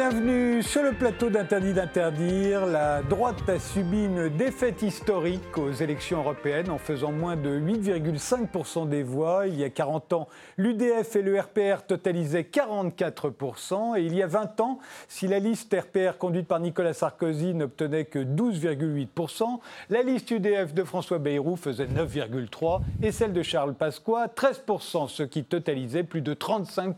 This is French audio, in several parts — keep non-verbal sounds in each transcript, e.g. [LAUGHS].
Bienvenue sur le plateau d'Interdit d'interdire. La droite a subi une défaite historique aux élections européennes en faisant moins de 8,5% des voix. Il y a 40 ans, l'UDF et le RPR totalisaient 44%. Et il y a 20 ans, si la liste RPR conduite par Nicolas Sarkozy n'obtenait que 12,8%, la liste UDF de François Bayrou faisait 9,3% et celle de Charles Pasqua 13%, ce qui totalisait plus de 35%.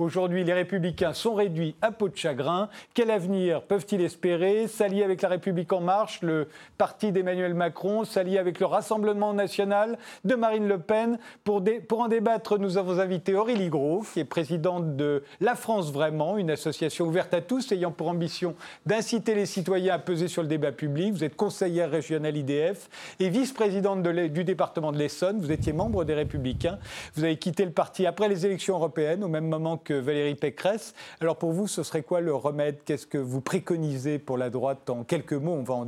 Aujourd'hui, les républicains sont réduits à de chagrin. Quel avenir peuvent-ils espérer S'allier avec la République en marche, le parti d'Emmanuel Macron, s'allier avec le Rassemblement national de Marine Le Pen. Pour, pour en débattre, nous avons invité Aurélie Gros, qui est présidente de La France Vraiment, une association ouverte à tous ayant pour ambition d'inciter les citoyens à peser sur le débat public. Vous êtes conseillère régionale IDF et vice-présidente du département de l'Essonne. Vous étiez membre des Républicains. Vous avez quitté le parti après les élections européennes, au même moment que Valérie Pécresse. Alors pour vous, ce serait quoi le remède? Qu'est-ce que vous préconisez pour la droite en quelques mots? On va en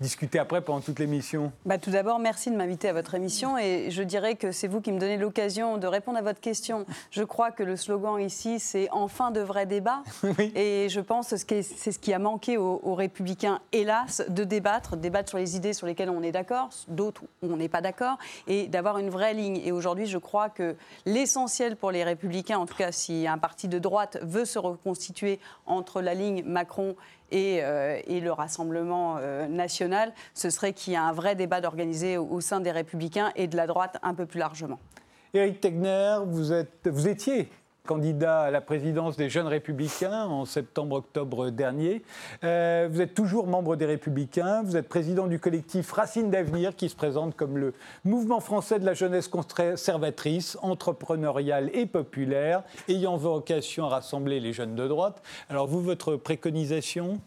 discuter après pendant toute l'émission. Bah, tout d'abord, merci de m'inviter à votre émission et je dirais que c'est vous qui me donnez l'occasion de répondre à votre question. Je crois que le slogan ici, c'est enfin de vrais débats. [LAUGHS] Et je pense que c'est ce qui a manqué aux, aux, républicains, hélas, de débattre, débattre sur les idées sur lesquelles on est d'accord, d'autres où on n'est pas d'accord, et d'avoir une vraie ligne. Et aujourd'hui, je crois que l'essentiel pour les républicains, en tout cas si un parti de droite veut se reconstituer entre la ligne Macron et, euh, le Rassemblement euh, national, ce serait qu'il y ait un vrai débat d'organiser au, sein des Républicains et de la droite un peu plus largement. Éric Tegner, vous, êtes, vous étiez candidat à la présidence des Jeunes Républicains en septembre-octobre dernier. Euh, vous êtes toujours membre des Républicains, vous êtes président du collectif Racine d'avenir qui se présente comme le mouvement français de la jeunesse conservatrice, entrepreneuriale et populaire, ayant vocation à rassembler les jeunes de droite. Alors vous, votre préconisation?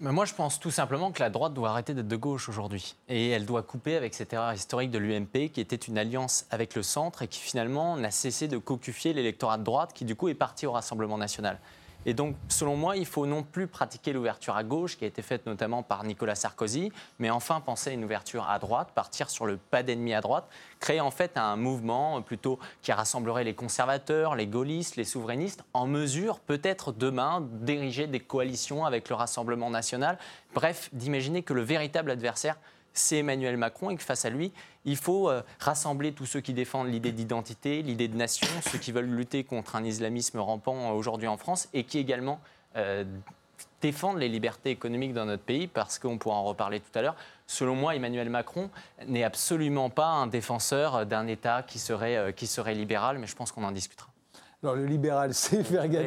Moi, je pense tout simplement que la droite doit arrêter d'être de gauche aujourd'hui. Et elle doit couper avec cette erreur historique de l'UMP, qui était une alliance avec le centre et qui finalement n'a cessé de cocufier l'électorat de droite, qui du coup est parti au Rassemblement national. Et donc, selon moi, il faut non plus pratiquer l'ouverture à gauche, qui a été faite notamment par Nicolas Sarkozy, mais enfin penser à une ouverture à droite, partir sur le pas d'ennemi à droite, créer en fait un mouvement plutôt qui rassemblerait les conservateurs, les gaullistes, les souverainistes, en mesure peut-être demain d'ériger des coalitions avec le Rassemblement national. Bref, d'imaginer que le véritable adversaire, c'est Emmanuel Macron et que face à lui, il faut euh, rassembler tous ceux qui défendent l'idée d'identité, l'idée de nation, ceux qui veulent lutter contre un islamisme rampant euh, aujourd'hui en France et qui également euh, défendent les libertés économiques dans notre pays, parce qu'on pourra en reparler tout à l'heure. Selon moi, Emmanuel Macron n'est absolument pas un défenseur d'un État qui serait, qui serait libéral, mais je pense qu'on en discutera. Alors, le libéral, [LAUGHS] c'est Fergan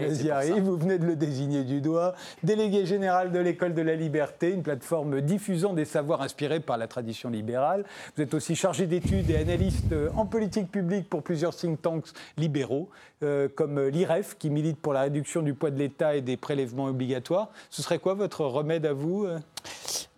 vous venez de le désigner du doigt, délégué général de l'École de la Liberté, une plateforme diffusant des savoirs inspirés par la tradition libérale. Vous êtes aussi chargé d'études et analyste en politique publique pour plusieurs think tanks libéraux, euh, comme l'IREF, qui milite pour la réduction du poids de l'État et des prélèvements obligatoires. Ce serait quoi votre remède à vous euh?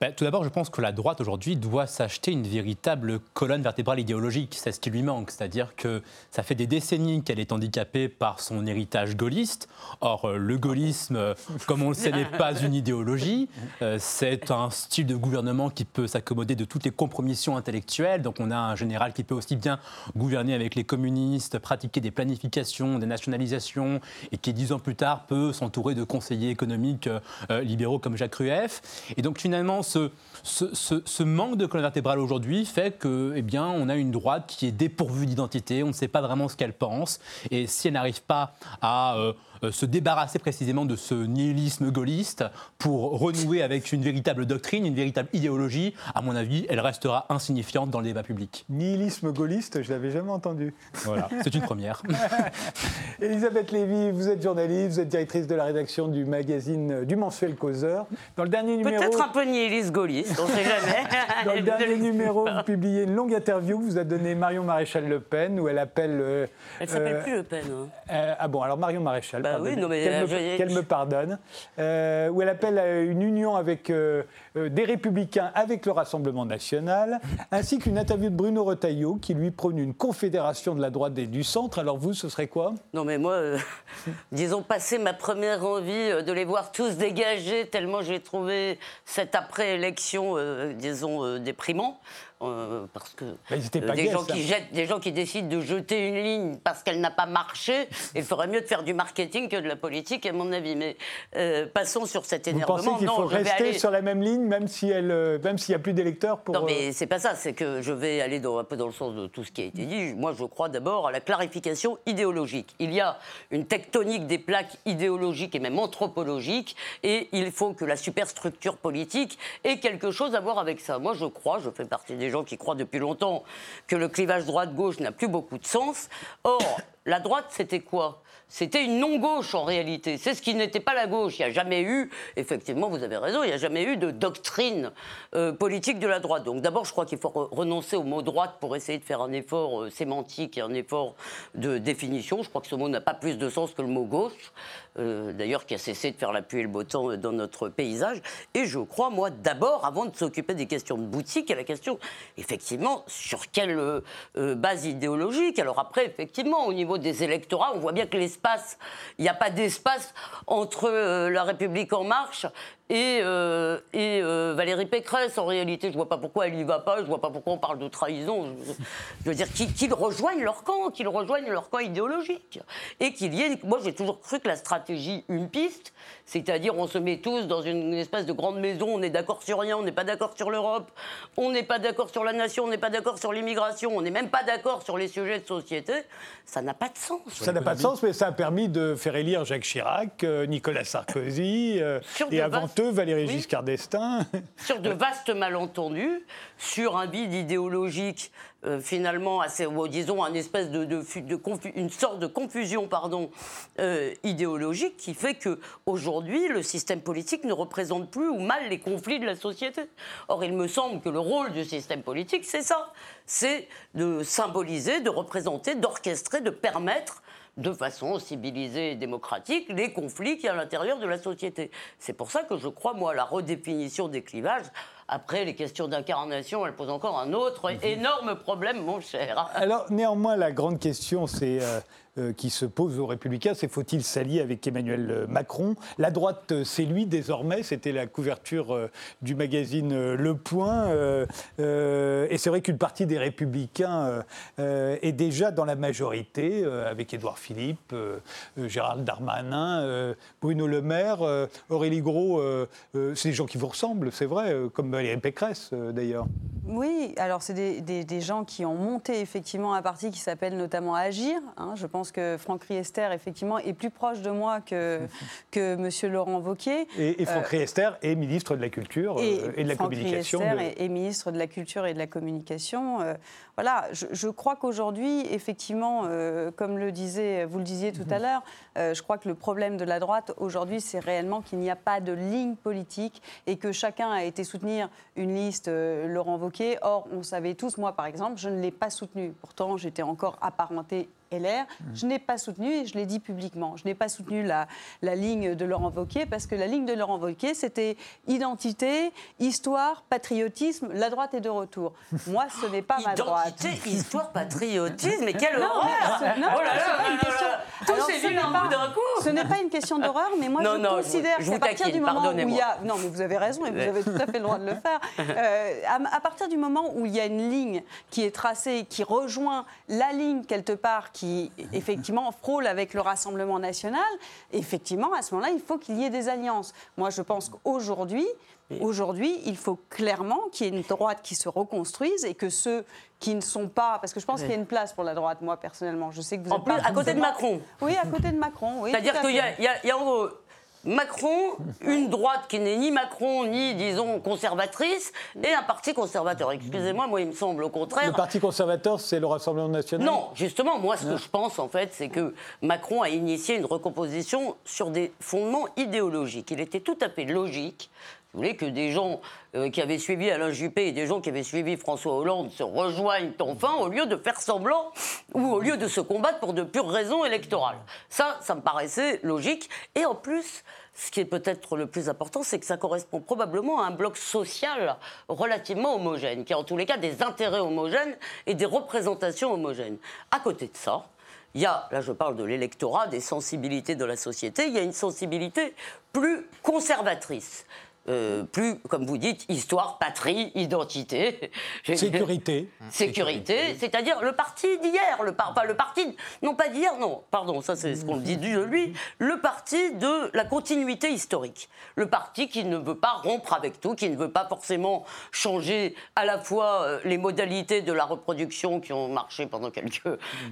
Ben, tout d'abord, je pense que la droite aujourd'hui doit s'acheter une véritable colonne vertébrale idéologique. C'est ce qui lui manque. C'est-à-dire que ça fait des décennies qu'elle est handicapée par son héritage gaulliste. Or, euh, le gaullisme, euh, comme on le sait, n'est pas une idéologie. Euh, c'est un style de gouvernement qui peut s'accommoder de toutes les compromissions intellectuelles. Donc, on a un général qui peut aussi bien gouverner avec les communistes, pratiquer des planifications, des nationalisations, et qui, dix ans plus tard, peut s'entourer de conseillers économiques libéraux comme Jacques Rueff. Et donc, finalement, ce, manque de colonne vertébrale aujourd'hui fait que, eh on a une droite qui est dépourvue d'identité, on ne sait pas vraiment ce qu'elle pense, et si elle n'arrive pas à euh, se débarrasser précisément de ce nihilisme gaulliste pour renouer avec une véritable doctrine, une véritable idéologie, à mon avis, elle restera insignifiante dans le débat public. Nihilisme gaulliste, je l'avais jamais entendu. Voilà, c'est une première. [LAUGHS] Elisabeth Lévy, vous êtes journaliste, vous êtes directrice de la rédaction du magazine euh, du mensuel Causeur. Dans le dernier numéro. Peut-être un peu nihiliste gaulliste, on ne sait jamais. [LAUGHS] Dans le dernier [LAUGHS] numéro, vous publiez une longue interview que vous a donnée Marion Maréchal Le Pen, où elle appelle. Euh, elle s'appelle plus Le Pen. Hein. ah bon, alors Marion Maréchal. Bah euh, qu'elle me, pardonne, euh, où elle appelle à une union avec euh, des républicains avec le Rassemblement national, ainsi qu'une interview de Bruno Retailleau qui lui prône une confédération de la droite et du centre. Alors vous, ce serait quoi? Non mais moi, [LAUGHS] disons, passé ma première envie de les voir tous dégagés, tellement j'ai trouvé cette après-élection, disons, déprimant. Euh, parce que Bah, euh, des, gens qui jettent, des gens qui décident de jeter une ligne parce qu'elle n'a pas marché, [LAUGHS] il ferait mieux de faire du marketing que de la politique, à mon avis. Mais euh, passons sur cet Vous énervement. pensez qu'il faut rester aller- sur la même ligne, même si elle, même s'il n'y a plus d'électeurs pour. non, mais c'est pas ça, c'est que je vais aller dans- un peu dans le sens de tout ce qui a été dit. Moi, je crois d'abord à la clarification idéologique. Il y a une tectonique des plaques idéologiques et même anthropologiques, et il faut que la superstructure politique ait quelque chose à voir avec ça. Moi, je crois, je fais partie des gens qui croient depuis longtemps que le clivage droite-gauche n'a plus beaucoup de sens. Or, la droite, c'était quoi? C'était une non-gauche en réalité. C'est ce qui n'était pas la gauche. Il n'y a jamais eu, effectivement, vous avez raison, il n'y a jamais eu de doctrine euh, politique de la droite. Donc d'abord, je crois qu'il faut re- renoncer au mot droite pour essayer de faire un effort euh, sémantique et un effort de définition. Je crois que ce mot n'a pas plus de sens que le mot gauche, euh, d'ailleurs qui a cessé de faire la pluie et le beau temps euh, dans notre paysage. Et je crois, moi, d'abord, avant de s'occuper des questions de boutique, à la question, effectivement, sur quelle euh, base idéologique. Alors après, effectivement, au niveau des électorats, on voit bien que l'espace, il n'y a pas d'espace entre la République en marche et, euh, euh, Valérie Pécresse, en réalité, je ne vois pas pourquoi elle n'y va pas, je ne vois pas pourquoi on parle de trahison. Je, veux dire qu'ils qu'ils rejoignent leur camp, qu'ils rejoignent leur camp idéologique. Et qu'il y ait. Moi, j'ai toujours cru que la stratégie une piste, c'est-à-dire on se met tous dans une espèce de grande maison, on est d'accord sur rien, on n'est pas d'accord sur l'Europe, on n'est pas d'accord sur la nation, on n'est pas d'accord sur l'immigration, on n'est même pas d'accord sur les sujets de société, ça n'a pas de sens. Ça n'a pas de sens, mais ça a permis de faire élire Jacques Chirac, euh, Nicolas Sarkozy, euh, [LAUGHS] et avant vastes- eux, Valéry Oui. Giscard d'Estaing. sur de vastes malentendus, sur un vide idéologique euh, finalement assez, disons, un espèce de, une sorte de confusion, pardon, euh, idéologique qui fait que aujourd'hui le système politique ne représente plus ou mal les conflits de la société. Or, il me semble que le rôle du système politique, c'est ça, c'est de symboliser, de représenter, d'orchestrer, de permettre de façon civilisée et démocratique les conflits qu'il y a à l'intérieur de la société. C'est pour ça que je crois, moi, à la redéfinition des clivages. Après, les questions d'incarnation, elles posent encore un autre énorme problème, mon cher. Alors, néanmoins, la grande question c'est, euh, euh, qui se pose aux Républicains, c'est faut-il s'allier avec Emmanuel euh, Macron? La droite, euh, c'est lui désormais. C'était la couverture euh, du magazine euh, Le Point. euh, euh, et c'est vrai qu'une partie des Républicains euh, euh, est déjà dans la majorité, euh, avec Édouard Philippe, euh, euh, Gérald Darmanin, euh, Bruno Le Maire, euh, Aurélie Gros. euh, euh, c'est des gens qui vous ressemblent, c'est vrai, euh, comme Valérie Pécresse euh, d'ailleurs. Oui, alors c'est des gens qui ont monté effectivement un parti qui s'appelle notamment Agir. hein. Je pense que Franck Riester, effectivement, est plus proche de moi que, [LAUGHS] que M. Laurent Wauquiez. Et, et Franck Euh, Riester est ministre de la Culture euh, et, de la Franck Communication. Riester de- est, est ministre de la Culture et de la Communication. Voilà, je, je crois qu'aujourd'hui, effectivement, euh, comme le disait, vous le disiez tout Mhm. à l'heure, euh, je crois que le problème de la droite aujourd'hui, c'est réellement qu'il n'y a pas de ligne politique et que chacun a été soutenir une liste euh, Laurent Wauquiez. Or, on savait tous, moi par exemple, je ne l'ai pas soutenu. Pourtant, j'étais encore apparenté LR. Je n'ai pas soutenu, et je l'ai dit publiquement, je n'ai pas soutenu la, la ligne de Laurent Wauquiez parce que la ligne de Laurent Wauquiez, c'était identité, histoire, patriotisme, la droite est de retour. Moi, ce n'est pas ma droite. Identité, histoire, patriotisme, mais quelle horreur non, Oh là là une question-. Tout s'est vu d'un coup Ce n'est pas une question d'horreur, mais moi Non, je non, considère qu'à partir du moment où il y a... Non, mais vous avez raison et vous avez tout à fait le droit de le faire. [LAUGHS] Euh, à, à partir du moment où il y a une ligne qui est tracée, qui rejoint la ligne quelque part, qui effectivement frôle avec le Rassemblement national, effectivement, à ce moment-là, il faut qu'il y ait des alliances. Moi, je pense qu'aujourd'hui, Aujourd'hui, il faut clairement qu'il y ait une droite qui se reconstruise et que ceux qui ne sont pas, parce que je pense qu'il y a une place pour la droite, moi personnellement, je sais que vous En êtes plus, pas à côté de Macron. Oui, à côté de Macron. Oui, C'est-à-dire qu'il y, a- y a- il y a en gros Macron, une droite qui n'est ni Macron ni, disons, conservatrice, et un parti conservateur. Excusez-moi, moi, il me semble au contraire. Le Parti conservateur, c'est le Rassemblement national? Non, justement, moi, ce que je pense, en fait, c'est que Macron a initié une recomposition sur des fondements idéologiques. Il était tout à fait logique. Vous voulez que des gens euh, qui avaient suivi Alain Juppé et des gens qui avaient suivi François Hollande se rejoignent enfin au lieu de faire semblant ou au lieu de se combattre pour de pures raisons électorales. Ça, ça me paraissait logique. Et en plus, ce qui est peut-être le plus important, c'est que ça correspond probablement à un bloc social relativement homogène, qui a en tous les cas des intérêts homogènes et des représentations homogènes. À côté de ça, il y a, là je parle de l'électorat, des sensibilités de la société, il y a une sensibilité plus conservatrice. Plus, comme vous dites, histoire, patrie, identité. [LAUGHS] Sécurité. Sécurité, c'est-à-dire le parti d'hier, le, par, le parti, non pas d'hier, non, pardon, ça c'est ce qu'on dit de lui, le parti de la continuité historique. Le parti qui ne veut pas rompre avec tout, qui ne veut pas forcément changer à la fois euh, les modalités de la reproduction qui ont marché pendant quelques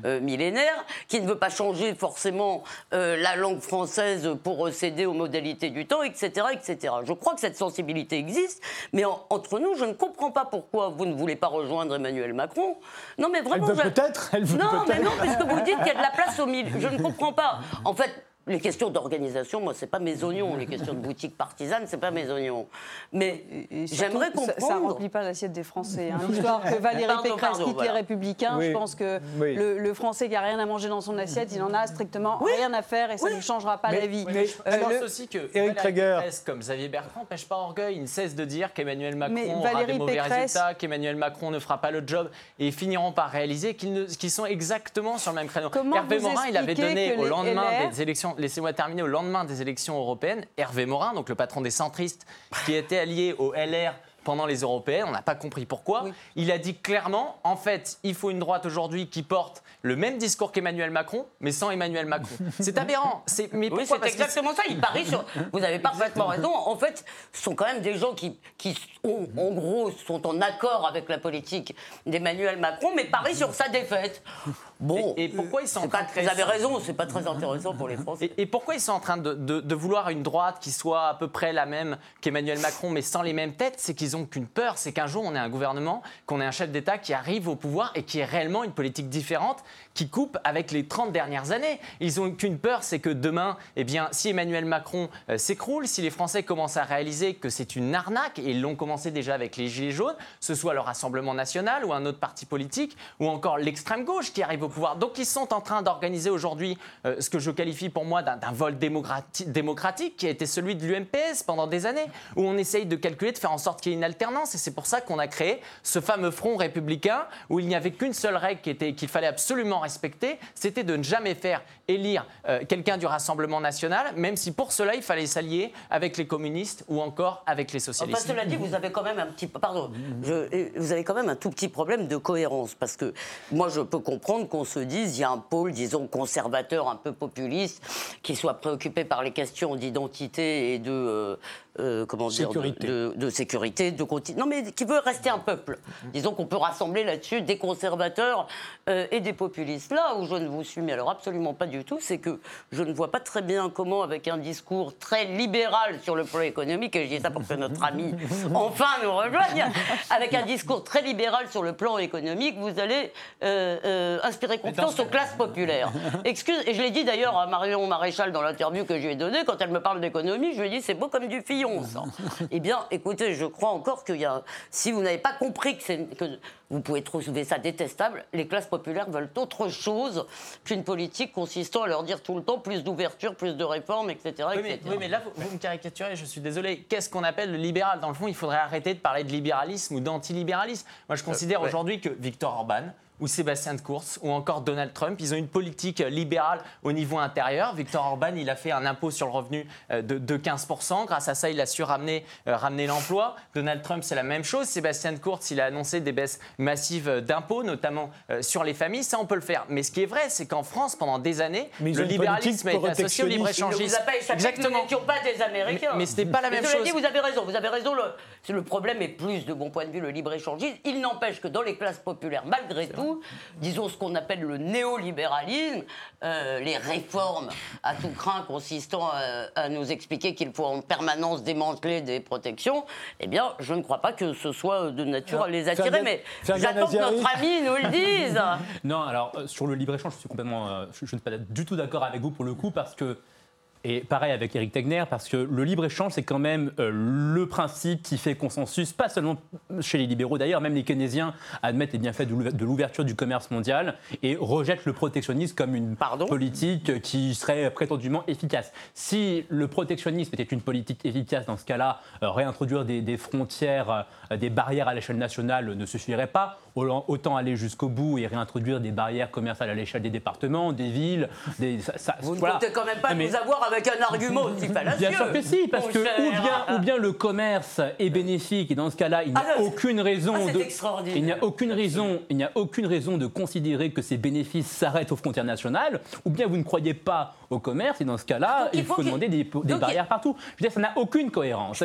euh, millénaires, qui ne veut pas changer forcément euh, la langue française pour céder aux modalités du temps, etc., etc. Je crois que cette sensibilité existe, mais entre nous, je ne comprends pas pourquoi vous ne voulez pas rejoindre Emmanuel Macron. Non, mais vraiment. Elle veut peut-être. Non, mais non, puisque vous dites qu'il y a de la place au milieu. Je ne comprends pas. En fait, les questions d'organisation, moi, c'est pas mes oignons. Les questions de boutique partisane, c'est pas mes oignons. Mais j'aimerais comprendre. Ça ne remplit pas l'assiette des Français. Hein. L'histoire que Valérie Pécresse quitte les Républicains, je pense que le, Français qui a rien à manger dans son assiette, il en a strictement rien à faire et ça ne changera pas la vie. Mais, je euh, pense aussi que Eric Pécresse, comme Xavier Bertrand, pêche pas orgueil. Il ne cesse de dire qu'Emmanuel Macron aura des mauvais résultats, qu'Emmanuel Macron ne fera pas le job et ils finiront par réaliser qu'ils sont exactement sur le même créneau. Hervé Morin, il avait donné au lendemain des élections laissez-moi terminer, au lendemain des élections européennes, Hervé Morin, donc le patron des centristes, qui était allié au LR pendant les européennes, on n'a pas compris pourquoi. Il a dit clairement, en fait, il faut une droite aujourd'hui qui porte le même discours qu'Emmanuel Macron, mais sans Emmanuel Macron. [LAUGHS] C'est aberrant. C'est, mais oui, c'est exactement ça. Il parie sur. [LAUGHS] Vous avez parfaitement raison. En fait, ce sont quand même des gens qui, qui en gros, sont en accord avec la politique d'Emmanuel Macron, mais parient sur sa défaite. Bon, et, pourquoi ils sont en train de Vous avez raison, c'est pas très intéressant pour les Français. Et, pourquoi ils sont en train de, de, vouloir une droite qui soit à peu près la même qu'Emmanuel Macron, mais sans les mêmes têtes? C'est qu'ils ont qu'une peur, c'est qu'un jour on ait un gouvernement, qu'on ait un chef d'État qui arrive au pouvoir et qui ait réellement une politique différente, qui coupe avec les 30 dernières années. Ils ont qu'une peur, c'est que demain, eh bien, si Emmanuel Macron euh, s'écroule, si les Français commencent à réaliser que c'est une arnaque, et ils l'ont commencé déjà avec les Gilets jaunes, ce soit le Rassemblement national ou un autre parti politique, ou encore l'extrême gauche qui arrive au pouvoir. Donc ils sont en train d'organiser aujourd'hui euh, ce que je qualifie pour moi d'un vol démocratique qui a été celui de l'UMPS pendant des années, où on essaye de calculer, de faire en sorte qu'il y ait une alternance. Et c'est pour ça qu'on a créé ce fameux front républicain où il n'y avait qu'une seule règle qu'il fallait absolument respecter, c'était de ne jamais faire élire euh, quelqu'un du Rassemblement national, même si pour cela il fallait s'allier avec les communistes ou encore avec les socialistes. Enfin, cela dit, vous avez quand même un petit, pardon, vous avez quand même un tout petit problème de cohérence parce que moi je peux comprendre qu'on se dise il y a un pôle, disons conservateur, un peu populiste, qui soit préoccupé par les questions d'identité et de euh, euh, comment sécurité. Dire, de, sécurité, de non mais qui veut rester un peuple. Disons qu'on peut rassembler là-dessus des conservateurs euh, et des populistes. Là où je ne vous suis mais alors absolument pas du tout, c'est que je ne vois pas très bien comment, avec un discours très libéral sur le plan économique, et je dis ça pour que notre ami [LAUGHS] enfin nous rejoigne, avec un discours très libéral sur le plan économique, vous allez euh, inspirer confiance aux classes populaires. [LAUGHS] Excuse, et je l'ai dit d'ailleurs à Marion Maréchal dans l'interview que je lui ai donnée, quand elle me parle d'économie, je lui ai dit c'est beau comme du fillon. [LAUGHS] eh bien, écoutez, je crois encore qu'il y a. Si vous n'avez pas compris que, que vous pouvez trouver ça détestable, les classes populaires veulent autre chose qu'une politique consistant à leur dire tout le temps plus d'ouverture, plus de réformes, etc. Oui, mais, oui, mais là, vous, me caricaturez, je suis désolé. Qu'est-ce qu'on appelle le libéral? Dans le fond, il faudrait arrêter de parler de libéralisme ou d'antilibéralisme. Moi, je considère euh, aujourd'hui que Victor Orban, ou Sébastien de Course ou encore Donald Trump. Ils ont une politique libérale au niveau intérieur. Victor Orban, il a fait un impôt sur le revenu euh, de, 15%. Grâce à ça, il a su ramener, euh, ramener l'emploi. Donald Trump, c'est la même chose. Sébastien de Course, il a annoncé des baisses massives d'impôts, notamment euh, sur les familles. Ça, on peut le faire. Mais ce qui est vrai, c'est qu'en France, pendant des années, le libéralisme a été associé au libre-échangisme. Exactement. Nous pas des Américains. Mais, ce n'est pas la même chose. Dit, vous avez raison. Vous avez raison. Le, le problème est plus, de mon point de vue, le libre-échangisme. Il n'empêche que dans les classes populaires, malgré tout, disons ce qu'on appelle le néolibéralisme, euh, les réformes à tout craint consistant à, nous expliquer qu'il faut en permanence démanteler des protections, eh bien, je ne crois pas que ce soit de nature à les attirer. mais j'attends que notre ami nous le dise. [LAUGHS] non, alors, euh, sur le libre-échange, je suis complètement. Euh, je, je ne suis pas du tout d'accord avec vous pour le coup, parce que et pareil avec Eric Tegner, parce que le libre-échange, c'est quand même euh, le principe qui fait consensus, pas seulement chez les libéraux d'ailleurs, même les keynésiens admettent les bienfaits de l'ouverture du commerce mondial et rejettent le protectionnisme comme une politique qui serait prétendument efficace. Si le protectionnisme était une politique efficace, dans ce cas-là, euh, réintroduire des, frontières, euh, des barrières à l'échelle nationale ne suffirait pas autant aller jusqu'au bout et réintroduire des barrières commerciales à l'échelle des départements, des villes. Des, vous ne comptez quand même pas nous avoir avec un argument aussi fallacieux. Bien sûr que si, parce que ou bien, ou bien le commerce est bénéfique et dans ce cas-là, il n'y a ah, aucune raison ah, de. Il n'y a aucune raison, il n'y a aucune raison de considérer que ces bénéfices s'arrêtent aux frontières nationales, ou bien vous ne croyez pas au commerce et dans ce cas-là, il, faut, demander des, barrières partout. Je veux dire, ça n'a aucune cohérence.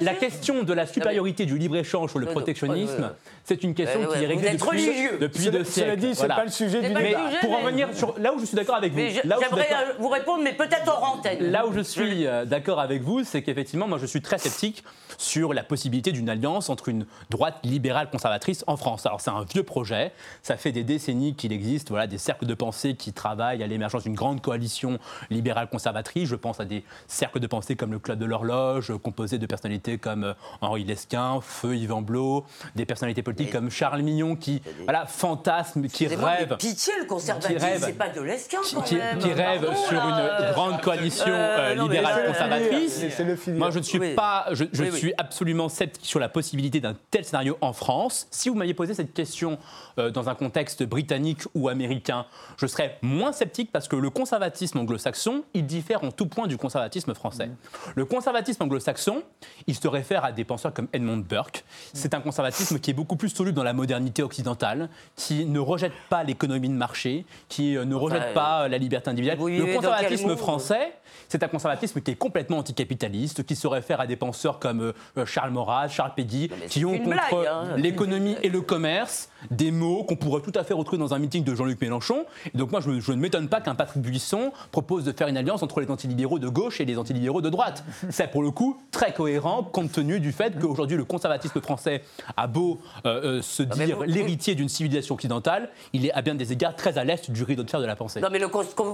la question de la supériorité du libre-échange sur le protectionnisme, c'est une question qui est réglée depuis, depuis deux siècles. Cela dit, c'est pas le sujet du débat. Pour en venir sur là où je suis d'accord avec vous. J'aimerais vous répondre, mais peut-être hors antenne. Là où je suis euh, d'accord avec vous, c'est qu'effectivement, moi, je suis très sceptique sur la possibilité d'une alliance entre une droite libérale conservatrice en France. Alors, c'est un vieux projet. Ça fait des décennies qu'il existe voilà, des cercles de pensée qui travaillent à l'émergence d'une grande coalition libérale conservatrice. Je pense à des cercles de pensée comme le Club de l'Horloge, composé de personnalités comme euh, Henri Lesquin, Feu Yvan Blot, des personnalités politiques comme Charles Mignon qui voilà, fantasme, qui rêve. Pitié, le conservatisme, c'est pas de Lesquin quand qui, même. Qui rêve oh sur une grande coalition euh, euh, libérale conservatrice. Moi, je ne suis pas, je, je suis absolument sceptique sur la possibilité d'un tel scénario en France. Si vous m'aviez posé cette question dans un contexte britannique ou américain, je serais moins sceptique parce que le conservatisme anglo-saxon, il diffère en tout point du conservatisme français. Mm. Le conservatisme anglo-saxon, il se réfère à des penseurs comme Edmund Burke. C'est un conservatisme qui est beaucoup plus soluble dans la modernité occidentale, qui ne rejette pas l'économie de marché, qui euh, ne rejette pas euh, la liberté individuelle. Le conservatisme français, c'est un conservatisme qui est complètement anticapitaliste, qui se réfère à des penseurs comme euh, Charles Maurras, Charles Péguy, qui ont contre hein. l'économie et le commerce des mots qu'on pourrait tout à fait retrouver dans un meeting de Jean-Luc Mélenchon. Et donc moi, je, ne m'étonne pas qu'un Patrick Buisson propose de faire une alliance entre les antilibéraux de gauche et les antilibéraux de droite. [LAUGHS] C'est pour le coup très cohérent compte tenu du fait qu'aujourd'hui le conservatisme français a beau euh, euh, se dire l'héritier d'une civilisation occidentale, il est à bien des égards très à l'est du rideau de fer de la pensée. Non mais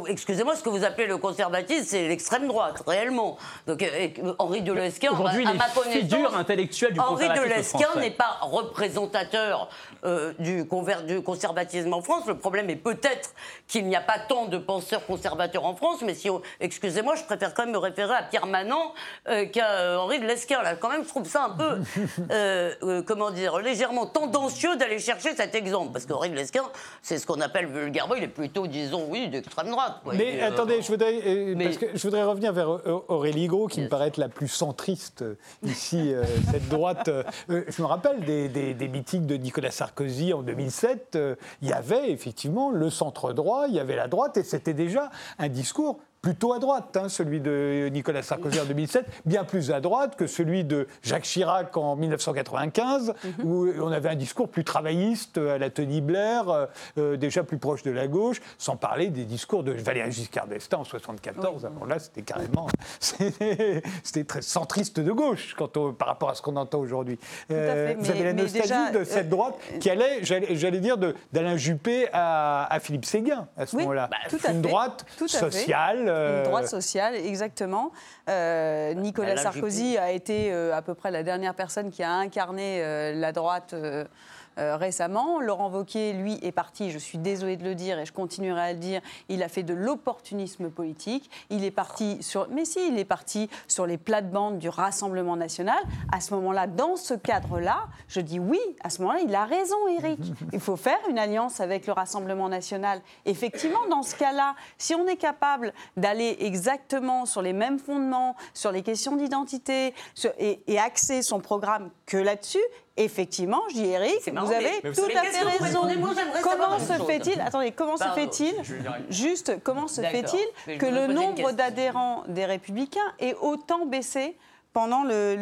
excusez-moi, ce que vous appelez le conservatisme, c'est l'extrême droite, réellement. Donc euh, Henri de Lesquin, intellectuelle du Henri de Lesquin n'est pas représentateur du, du, conservatisme en France. Le problème est peut-être qu'il n'y a pas tant de penseurs conservateurs en France, mais si, excusez-moi, je préfère quand même me référer à Pierre Manant euh, qu'à euh, Henri de Lesquin. Là, quand même, je trouve ça un peu, [LAUGHS] euh, comment dire, légèrement tendancieux d'aller chercher cet exemple, parce qu'Henri de Lesquin, c'est ce qu'on appelle vulgairement, il est plutôt, disons, oui, d'extrême droite. Mais attendez, je voudrais, parce que je voudrais revenir vers Aurélie Gros, qui me paraît être la plus centriste ici, [LAUGHS] cette droite. je me rappelle des, des, des meetings de Nicolas Sarkozy en 2007, euh, il y avait effectivement le centre droit, il y avait la droite, et c'était déjà un discours plutôt à droite, hein, celui de Nicolas Sarkozy en 2007, bien plus à droite que celui de Jacques Chirac en 1995, mhm. où on avait un discours plus travailliste à la Tony Blair, euh, euh, déjà plus proche de la gauche, sans parler des discours de Valéry Giscard d'Estaing en 1974. Alors là, c'était carrément, [LAUGHS] c'était très centriste de gauche quand par rapport à ce qu'on entend aujourd'hui. Euh, vous avez la nostalgie de cette droite qui allait, j'allais dire, d'Alain Juppé à, Philippe Séguin à ce moment-là. Bah, une droite sociale. Une droite sociale, exactement. Euh, Nicolas Sarkozy a été euh, à peu près la dernière personne qui a incarné euh, la droite euh, récemment. Laurent Wauquiez, lui, est parti, je suis désolée de le dire et je continuerai à le dire, il a fait de l'opportunisme politique. Il est parti sur. Mais si, il est parti sur les plates-bandes du Rassemblement national. À ce moment-là, dans ce cadre-là, je dis oui, à ce moment-là, il a raison, Éric. [LAUGHS] Il faut faire une alliance avec le Rassemblement national. Effectivement, dans ce cas-là, si on est capable d'aller exactement sur les mêmes fondements, sur les questions d'identité et, et axer son programme que là-dessus, effectivement, je dis Eric, vous avez tout à fait raison. comment se fait-il Attendez, comment se fait-il Juste, comment se fait-il que le nombre d'adhérents des Républicains ait autant baissé pendant le,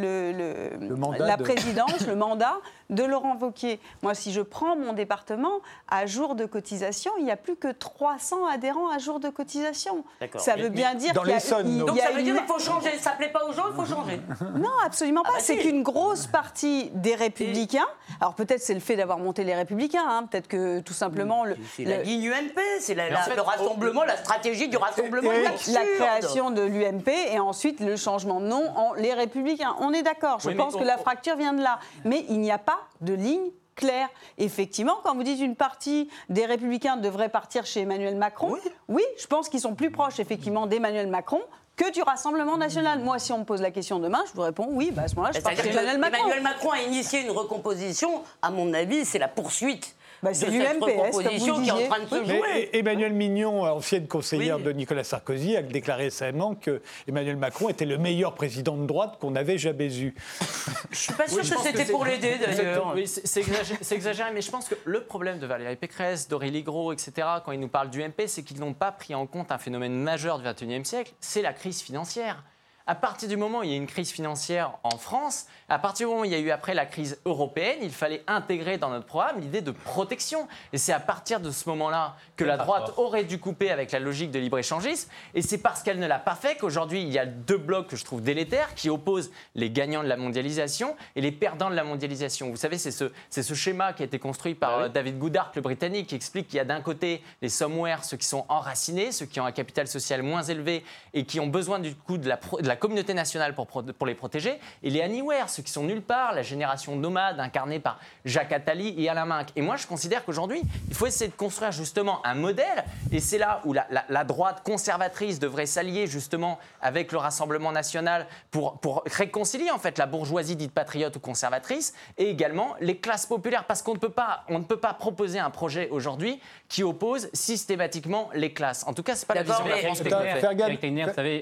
la présidence, le mandat [LAUGHS] de Laurent Wauquiez. Moi, si je prends mon département, à jour de cotisation, il n'y a plus que 300 adhérents à jour de cotisation. Ça veut bien dire qu'il y a, donc ça veut dire qu'il faut changer. Ça ne plaît pas aux gens, il faut changer. Non, absolument pas. Ah bah c'est qu'une grosse partie des Républicains. Alors peut-être c'est le fait d'avoir monté les Républicains. Hein. Peut-être que tout simplement le. C'est la ligne UMP, c'est le rassemblement, la stratégie du rassemblement. la création de l'UMP et ensuite le changement de nom en les Républicains. On est d'accord. Je pense que la fracture vient de là. Mais il n'y a pas de ligne claire. Effectivement, quand vous dites une partie des républicains devrait partir chez Emmanuel Macron, oui, je pense qu'ils sont plus proches effectivement d'Emmanuel Macron que du Rassemblement national. Moi, si on me pose la question demain, je vous réponds oui, bah à ce moment-là, je parle Emmanuel Macron. Emmanuel Macron a initié une recomposition. À mon avis, c'est la poursuite bah, c'est l'UMPS, qui est en train de se jouer. Emmanuel Mignon, ancienne conseillère de Nicolas Sarkozy, a déclaré récemment que Emmanuel Macron était le meilleur président de droite qu'on avait jamais eu. [LAUGHS] Je suis pas sûre que c'était pour l'aider d'ailleurs. c'est exagéré, mais je pense que le problème de Valérie Pécresse, d'Aurélie Gros, etc., quand ils nous parlent du MP, c'est qu'ils n'ont pas pris en compte un phénomène majeur du XXIe siècle, c'est la crise financière. À partir du moment où il y a une crise financière en France, à partir du moment où il y a eu après la crise européenne, il fallait intégrer dans notre programme l'idée de protection. Et c'est à partir de ce moment-là que la droite aurait dû couper avec la logique de libre-échangisme. Et c'est parce qu'elle ne l'a pas fait qu'aujourd'hui, il y a deux blocs que je trouve délétères qui opposent les gagnants de la mondialisation et les perdants de la mondialisation. Vous savez, c'est ce, ce, schéma qui a été construit par bah euh, David Goodhart, le Britannique, qui explique qu'il y a d'un côté les somewhere, ceux qui sont enracinés, ceux qui ont un capital social moins élevé et qui ont besoin du coup de la, de la communauté nationale pour, pour les protéger, et les anywhere, ceux qui sont nulle part, la génération nomade incarnée par Jacques Attali et Alain Minck. Et moi, je considère qu'aujourd'hui, il faut essayer de construire justement un modèle, et c'est là où la, la, droite conservatrice devrait s'allier justement avec le Rassemblement national pour, pour réconcilier en fait la bourgeoisie dite patriote ou conservatrice, et également les classes populaires, parce qu'on ne peut pas, on ne peut pas proposer un projet aujourd'hui qui oppose systématiquement les classes. En tout cas, c'est pas la vision de la France.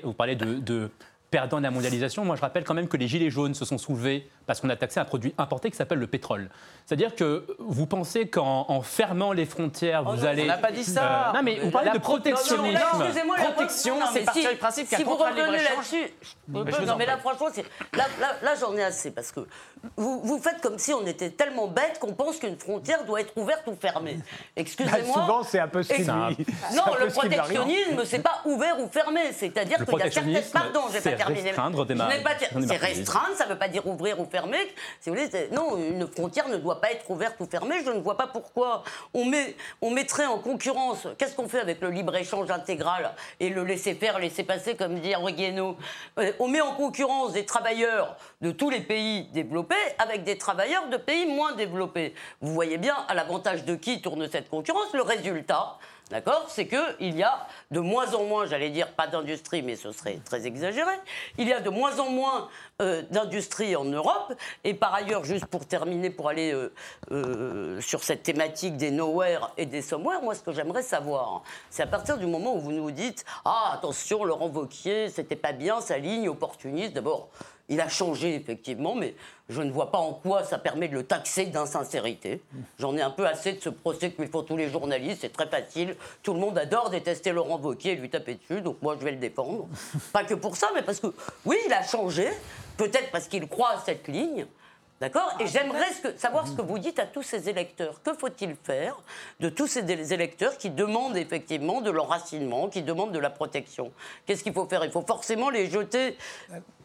Vous parlez de, de perdant de la mondialisation. Moi, je rappelle quand même que les Gilets jaunes se sont soulevés parce qu'on a taxé un produit importé qui s'appelle le pétrole. C'est-à-dire que vous pensez qu'en fermant les frontières, vous oh allez. On n'a pas dit ça. Euh, non, mais vous parlez de protectionnisme. Excusez-moi, protection, c'est partir du principe si vous revenez là-dessus. Non, mais là, franchement, là, là, j'en ai assez parce que vous, vous faites comme si on était tellement bête qu'on pense qu'une frontière doit être ouverte ou fermée. Excusez-moi. Bah, souvent, c'est un peu ce [LAUGHS] Non, le protectionnisme, c'est pas ouvert ou fermé. C'est-à-dire qu'il y a certaines. Pardon, j'ai pas terminé. C'est restreindre, ça ne veut pas dire ouvrir ou fermer. Si vous voulez, non, une frontière ne doit pas être ouverte ou fermée. Je ne vois pas pourquoi on, met, on mettrait en concurrence. Qu'est-ce qu'on fait avec le libre-échange intégral et le laisser-faire, laisser-passer, comme dit Henri euh, On met en concurrence des travailleurs de tous les pays développés avec des travailleurs de pays moins développés. Vous voyez bien à l'avantage de qui tourne cette concurrence? Le résultat, D'accord? C'est qu'il y a de moins en moins, j'allais dire pas d'industrie, mais ce serait très exagéré, il y a de moins en moins euh, d'industrie en Europe. Et par ailleurs, juste pour terminer, pour aller euh, euh, sur cette thématique des nowhere et des somewhere, moi ce que j'aimerais savoir, c'est à partir du moment où vous nous dites Ah, attention, Laurent Vauquier, c'était pas bien sa ligne opportuniste. D'abord, il a changé effectivement, mais je ne vois pas en quoi ça permet de le taxer d'insincérité. J'en ai un peu assez de ce procès que font tous les journalistes, c'est très facile. Tout le monde adore détester Laurent Wauquiez et lui taper dessus, donc moi je vais le défendre. [LAUGHS] pas que pour ça, mais parce que oui, il a changé, peut-être parce qu'il croit à cette ligne. D'accord? Et ah, j'aimerais savoir ce que vous dites à tous ces électeurs. Que faut-il faire de tous ces électeurs qui demandent effectivement de l'enracinement, qui demandent de la protection? Qu'est-ce qu'il faut faire? Il faut forcément les jeter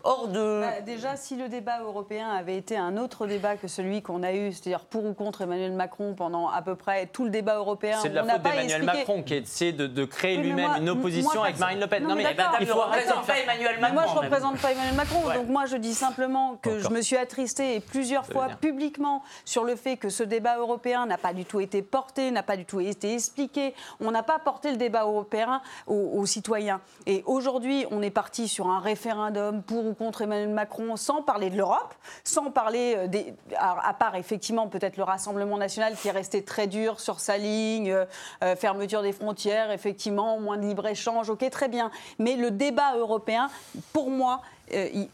hors de... Bah, déjà, si le débat européen avait été un autre débat que celui qu'on a eu, c'est-à-dire pour ou contre Emmanuel Macron pendant à peu près tout le débat européen... C'est de la faute d'Emmanuel Macron qui a essayé de, créer lui-même une opposition avec Marine Le Pen. Non, mais, il faut de faire Emmanuel Macron. moi, je ne représente pas Emmanuel Macron. Donc moi, je dis simplement que je me suis attristée et plusieurs fois publiquement sur le fait que ce débat européen n'a pas du tout été porté, n'a pas du tout été expliqué. On n'a pas porté le débat européen aux, aux citoyens. Et aujourd'hui, on est parti sur un référendum pour contre Emmanuel Macron sans parler de l'Europe, sans parler euh, des, à, part effectivement peut-être le Rassemblement national qui est resté très dur sur sa ligne, euh, euh, fermeture des frontières, effectivement, moins de libre-échange, ok, très bien. Mais le débat européen, pour moi,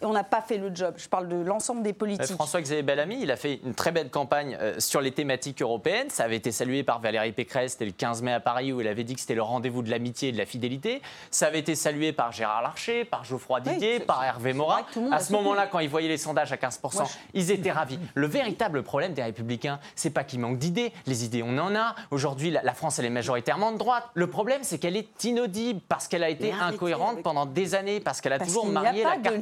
on n'a pas fait le job. Je parle de l'ensemble des politiques. François-Xavier Bellamy, il a fait une très belle campagne euh, sur les thématiques européennes. Ça avait été salué par Valérie Pécresse, c'était le 15 mai à Paris, où il avait dit que c'était le rendez-vous de l'amitié et de la fidélité. Ça avait été salué par Gérard Larcher, par Geoffroy Didier, par Hervé Morin. À ce moment-là, quand ils voyaient les sondages à 15%, ils étaient ravis. Le véritable problème des Républicains, c'est pas qu'il manque d'idées. Les idées, on en a. Aujourd'hui, la France, elle est majoritairement de droite. Le problème, c'est qu'elle est inaudible parce qu'elle a été incohérente pendant des années, parce qu'elle a toujours marié la carte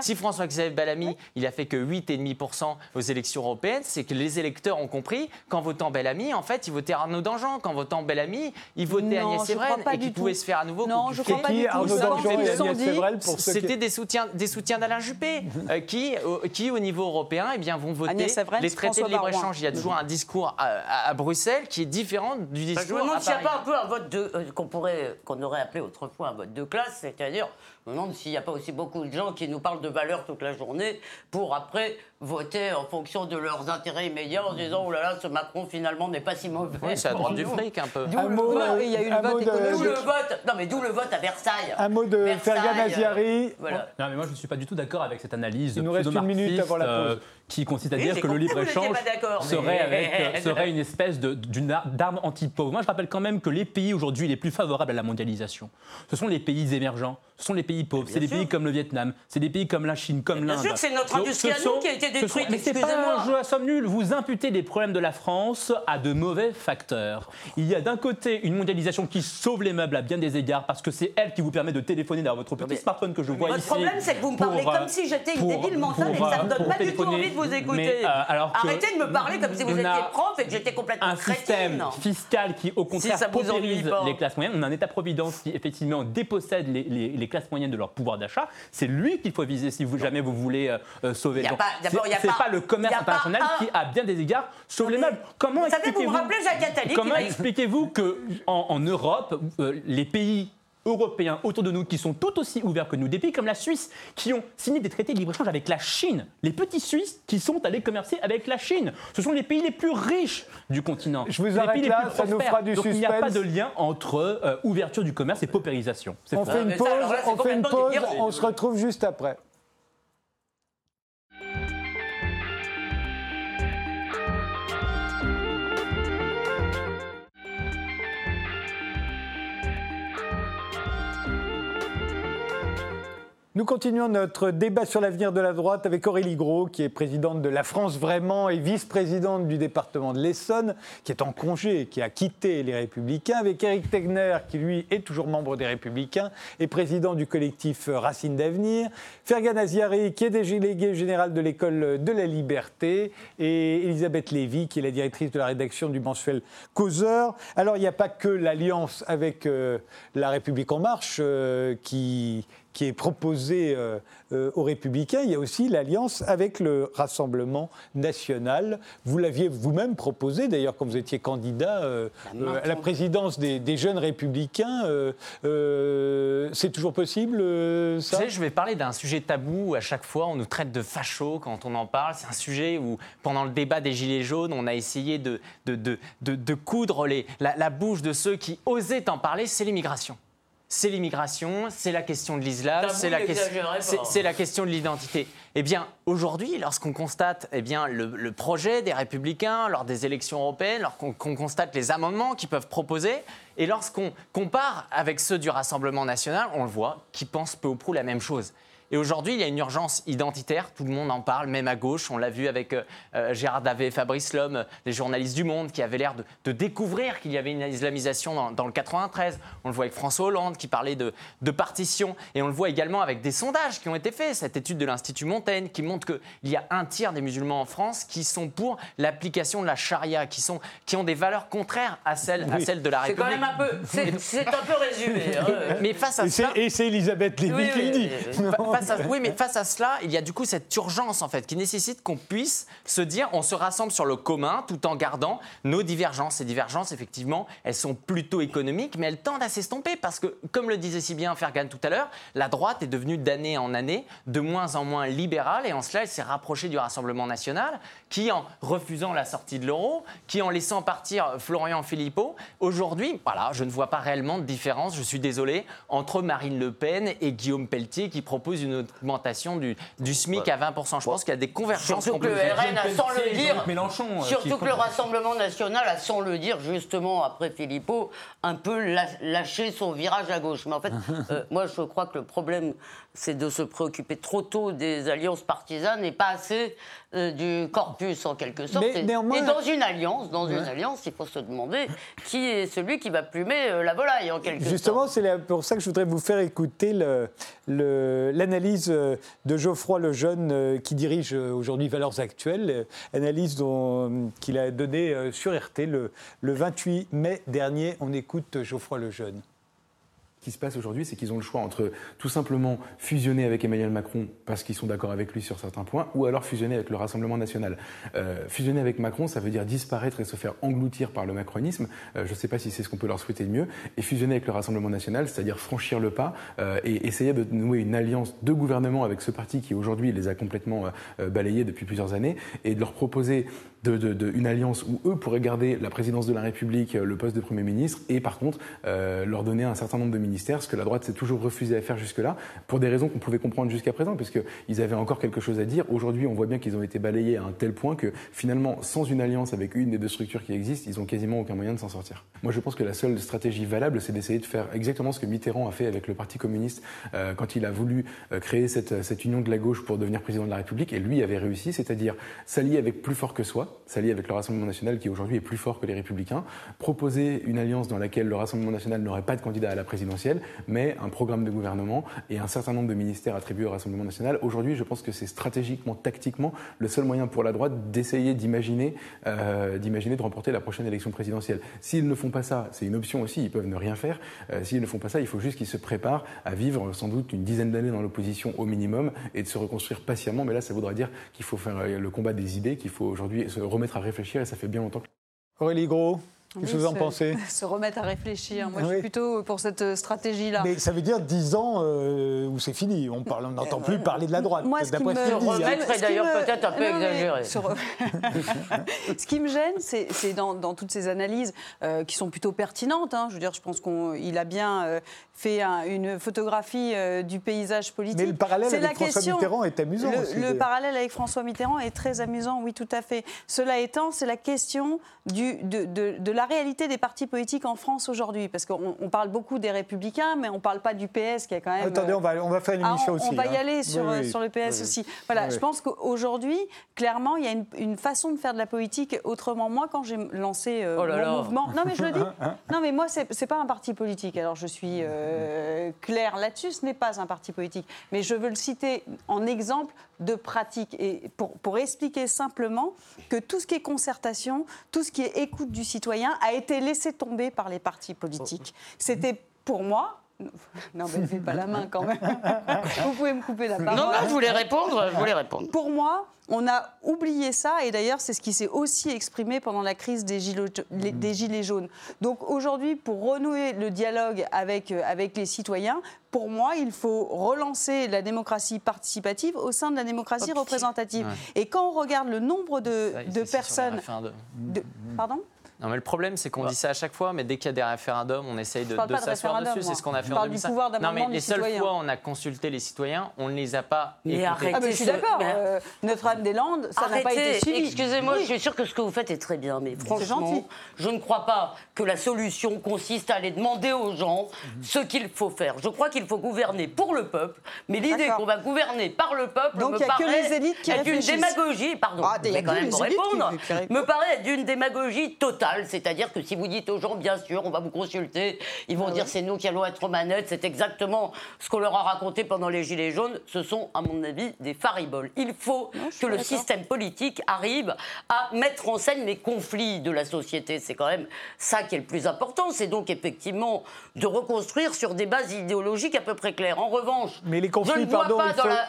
si François-Xavier Bellamy, il a fait que 8,5% aux élections européennes, c'est que les électeurs ont compris qu'en votant Bellamy, en fait, ils votaient Arnaud Dangean. Qu'en votant Bellamy, ils votaient Agnès Sévren et qu'ils pouvaient se faire à nouveau Non, je crois pas du tout. C'était des soutiens, des soutiens d'Alain Juppé euh, qui, qui, au niveau européen, eh bien, vont voter les traités de libre-échange. Il y a toujours un discours à, Bruxelles qui est différent du discours. Je me demande s'il n'y a pas un peu un vote de euh, qu'on pourrait, qu'on aurait appelé autrefois un vote de classe, c'est-à-dire me demande s'il n'y a pas aussi beaucoup de gens qui nous parlent de valeurs toute la journée pour après voter en fonction de leurs intérêts immédiats en disant oh là là, ce Macron finalement n'est pas si mauvais. Oui, à droite du fric un peu. Un mot, Non, il y a eu le un vote mot de- écologique. D'où le vote. Non mais d'où le vote à Versailles. Un mot de Fergan euh, Aziari. Voilà. Non, mais moi, je ne suis pas du tout d'accord avec cette analyse Il nous reste une minute avant la pause. euh, qui consiste à Oui, dire que le libre-échange serait, avec, euh, [LAUGHS] serait une espèce de- d'une ar- d'arme anti-pauvre. Moi, je rappelle quand même que les pays aujourd'hui les plus favorables à la mondialisation, ce sont les pays émergents, ce sont les pays pauvres, c'est des pays comme le Vietnam, c'est des pays comme la Chine, comme Bien l'Inde. sûr, c'est notre industrie ce à nous sont- qui a été ce sont- détruite, Mais c'est pas un jeu à somme nulle. Vous imputez les problèmes de la France à de mauvais facteurs. Il y a d'un côté une mondialisation qui sauve les meubles à bien des égards parce que c'est elle qui vous permet de téléphoner dans votre petit smartphone que je vois Votre ici. problème, c'est que vous me parlez euh, comme si j'étais une débile mentale et que ça me euh, donne pas du tout envie de vous écouter. Euh, Arrêtez de me parler comme si vous étiez prof et que j'étais complètement un système fiscal qui, au contraire, paupérise les classes moyennes. On a un État-providence qui, effectivement, dépossède les, les- les classes moyennes de leur pouvoir d'achat. C'est lui qu'il faut viser si vous, jamais vous voulez euh, euh, sauver les gens. pas- d'abord, C'est- pas- pas le commerce international un- qui, à bien des égards, sauve les meubles. Comment Vous savez, vous me expliquez-vous rappelez Jacques Attali qui Comment expliquez-vous que en, en Europe, euh, les pays européens autour de nous qui sont tout aussi ouverts que nous, des pays comme la Suisse qui ont signé des traités de libre-échange avec la Chine, les petits Suisses qui sont allés commercer avec la Chine, ce sont les pays les plus riches du continent. Je vous les arrête pays les là, plus ça nous fera du Donc il n'y a pas de lien entre euh, ouverture du commerce et paupérisation. On fait une pause, fait une on se retrouve juste après. Nous continuons notre débat sur l'avenir de la droite avec Aurélie Gros, qui est présidente de La France Vraiment et vice-présidente du département de l'Essonne, qui est en congé, qui a quitté les Républicains, avec Éric Tegner, qui lui est toujours membre des Républicains et président du collectif Racine d'Avenir, Fergan Aziari, qui est délégué général de l'École de la Liberté, et Elisabeth Lévy, qui est la directrice de la rédaction du mensuel Causeur. Alors, il n'y a pas que l'alliance avec euh, La République En Marche euh, qui qui est proposé euh, euh, aux Républicains, il y a aussi l'alliance avec le Rassemblement national. Vous l'aviez vous-même proposé, d'ailleurs, quand vous étiez candidat euh, à la présidence des, des jeunes Républicains. c'est toujours possible, Vous ça? savez, je vais parler d'un sujet tabou. À chaque fois, on nous traite de fachos quand on en parle. C'est un sujet où, pendant le débat des Gilets jaunes, on a essayé de, de, de, de- de coudre les, la, la bouche de ceux qui osaient en parler. C'est l'immigration. C'est l'immigration, c'est la question de l'islam, c'est la, question- la de l'identité. Eh bien, aujourd'hui, lorsqu'on constate eh bien, le, le projet des Républicains lors des élections européennes, lorsqu'on qu'on constate les amendements qu'ils peuvent proposer, et lorsqu'on compare avec ceux du Rassemblement national, on le voit, qui pensent peu ou prou la même chose. Et aujourd'hui, il y a une urgence identitaire, tout le monde en parle, même à gauche. On l'a vu avec euh, euh, Gérard Davet et Fabrice Lhomme, les journalistes du Monde, qui avaient l'air de, de découvrir qu'il y avait une islamisation dans, dans le 93. On le voit avec François Hollande, qui parlait de, de partition. Et on le voit également avec des sondages qui ont été faits. Cette étude de l'Institut Montaigne, qui montre qu'il y a un tiers des musulmans en France qui sont pour l'application de la charia, qui, sont, qui ont des valeurs contraires à celles, à celles de la C'est quand République. même un peu. C'est c'est un peu résumé. hein. Mais face à Et c'est- Et c'est Elisabeth Lévy Oui, qui oui, le dit. Face à- oui, mais face à cela, il y a du coup cette urgence en fait qui nécessite qu'on puisse se dire on se rassemble sur le commun tout en gardant nos divergences. Ces divergences, effectivement, elles sont plutôt économiques, mais elles tendent à s'estomper parce que, comme le disait si bien Fergan tout à l'heure, la droite est devenue d'année en année de moins en moins libérale et en cela, elle s'est rapprochée du Rassemblement national qui, en refusant la sortie de l'euro, qui, en laissant partir Florian Philippot, aujourd'hui, voilà, je ne vois pas réellement de différence, je suis désolé, entre Marine Le Pen et Guillaume Pelletier qui propose une augmentation du, du SMIC à 20%. Je pense qu'il y a des convergences Surtout qu'on que le. RN a, sans le dire, Mélenchon, euh, surtout que le Rassemblement national a, sans le dire, justement, après Philippot, un peu lâché son virage à gauche. Mais en fait, [LAUGHS] euh, moi, je crois que le problème, c'est de se préoccuper trop tôt des alliances partisanes et pas assez euh, du corpus, en quelque sorte. Mais et, néanmoins- et dans une alliance, dans une alliance, il faut se demander qui est celui qui va plumer euh, la volaille, en quelque Justement, sorte. c'est la- pour ça que je voudrais vous faire écouter le- le- l'analyse euh, de Geoffroy Lejeune, qui dirige aujourd'hui Valeurs Actuelles, analyse qu'il a donnée sur RT le, le 28 mai dernier. On écoute Geoffroy Lejeune. Qui se passe aujourd'hui, c'est qu'ils ont le choix entre tout simplement fusionner avec Emmanuel Macron parce qu'ils sont d'accord avec lui sur certains points, ou alors fusionner avec le Rassemblement national. Euh, fusionner avec Macron, ça veut dire disparaître et se faire engloutir par le macronisme. Euh, je ne sais pas si c'est ce qu'on peut leur souhaiter de mieux. Et fusionner avec le Rassemblement national, c'est-à-dire franchir le pas euh, et essayer de nouer une alliance de gouvernement avec ce parti qui aujourd'hui les a complètement balayés depuis plusieurs années, et de leur proposer une alliance où eux pourraient garder la présidence de la République, le poste de Premier ministre, et par contre leur donner un certain nombre de ce que la droite s'est toujours refusé à faire jusque-là, pour des raisons qu'on pouvait comprendre jusqu'à présent, puisqu'ils avaient encore quelque chose à dire. Aujourd'hui, on voit bien qu'ils ont été balayés à un tel point que finalement, sans une alliance avec une des deux structures qui existent, ils ont quasiment aucun moyen de s'en sortir. Moi, je pense que la seule stratégie valable, c'est d'essayer de faire exactement ce que Mitterrand a fait avec le Parti communiste euh, quand il a voulu créer cette, cette union de la gauche pour devenir président de la République, et lui avait réussi, c'est-à-dire s'allier avec plus fort que soi, s'allier avec le Rassemblement national qui aujourd'hui est plus fort que les Républicains, proposer une alliance dans laquelle le Rassemblement national n'aurait pas de candidat à la présidentielle, mais un programme de gouvernement et un certain nombre de ministères attribués au Rassemblement national. Aujourd'hui, je pense que c'est stratégiquement, tactiquement, le seul moyen pour la droite d'essayer d'imaginer, euh, d'imaginer de remporter la prochaine élection présidentielle. S'ils ne font pas ça, c'est une option aussi, ils peuvent ne rien faire. Euh, s'ils ne font pas ça, il faut juste qu'ils se préparent à vivre sans doute une dizaine d'années dans l'opposition au minimum et de se reconstruire patiemment. Mais là, ça voudra dire qu'il faut faire le combat des idées, qu'il faut aujourd'hui se remettre à réfléchir et ça fait bien longtemps. Aurélie Gros Qu'est-ce que vous en pensez [LAUGHS] Se remettre à réfléchir. Moi, je suis plutôt pour cette euh, stratégie-là. Mais ça veut dire 10 ans euh, où c'est fini. On n'entend plus parler de la droite. Moi, ce qui me... Se remettre est d'ailleurs peut-être un peu exagéré. [LAUGHS] ce qui me gêne, c'est dans, toutes ces analyses euh, qui sont plutôt pertinentes. Hein. Je veux dire, je pense qu'il a bien fait une photographie du paysage politique. Mais le parallèle avec François Mitterrand est amusant. Le, aussi, le parallèle avec François Mitterrand est très amusant, oui, tout à fait. Cela étant, c'est la question du, de, de, de la réalité des partis politiques en France aujourd'hui Parce qu'on parle beaucoup des Républicains, mais on ne parle pas du PS qui est quand même. Attendez, on va, on va faire une ah, émission aussi. On va y hein. aller sur, sur le PS aussi. Voilà, je pense qu'aujourd'hui, clairement, il y a une, façon de faire de la politique autrement. Moi, quand j'ai lancé euh, oh mon mouvement. Non, mais je le dis. [LAUGHS] non, mais moi, ce n'est pas un parti politique. Alors, je suis euh, claire là-dessus, ce n'est pas un parti politique. Mais je veux le citer en exemple de pratique et pour, pour expliquer simplement que tout ce qui est concertation, tout ce qui est écoute du citoyen a été laissé tomber par les partis politiques. C'était pour moi non, mais ne pas la main quand même. Vous pouvez me couper la parole. Non, non, je voulais répondre. Je voulais répondre. Pour moi, on a oublié ça, et d'ailleurs, c'est ce qui s'est aussi exprimé pendant la crise des gilets, des gilets jaunes. Donc aujourd'hui, pour renouer le dialogue avec, euh, avec les citoyens, pour moi, il faut relancer la démocratie participative au sein de la démocratie représentative. Et quand on regarde le nombre de, de personnes... De, pardon? Non, mais le problème, c'est qu'on dit ça à chaque fois, mais dès qu'il y a des référendums, on essaye de, de s'asseoir dessus. C'est ce qu'on a fait en 2005. non, mais les seules fois où on a consulté les citoyens, on ne les a pas mais écoutés. Ah, mais je suis d'accord. Euh, Notre-Dame-des-Landes, ça n'a pas été suivi. Excusez-moi, je suis sûr que ce que vous faites est très bien, mais franchement, je ne crois pas que la solution consiste à aller demander aux gens ce qu'il faut faire. Je crois qu'il faut gouverner pour le peuple, mais l'idée qu'on va gouverner par le peuple Donc, me paraît que les élites qui être une démagogie, pardon, ah, mais quand même pour répondre, me paraît d'une démagogie totale. C'est-à-dire que si vous dites aux gens, bien sûr, on va vous consulter, ils vont ah dire c'est nous qui allons être aux manettes, c'est exactement ce qu'on leur a raconté pendant les Gilets jaunes. Ce sont, à mon avis, des fariboles. Il faut que le système politique arrive à mettre en scène les conflits de la société. C'est quand même ça qui est le plus important. C'est donc effectivement de reconstruire sur des bases idéologiques à peu près claires. En revanche, mais les conflits, pardon,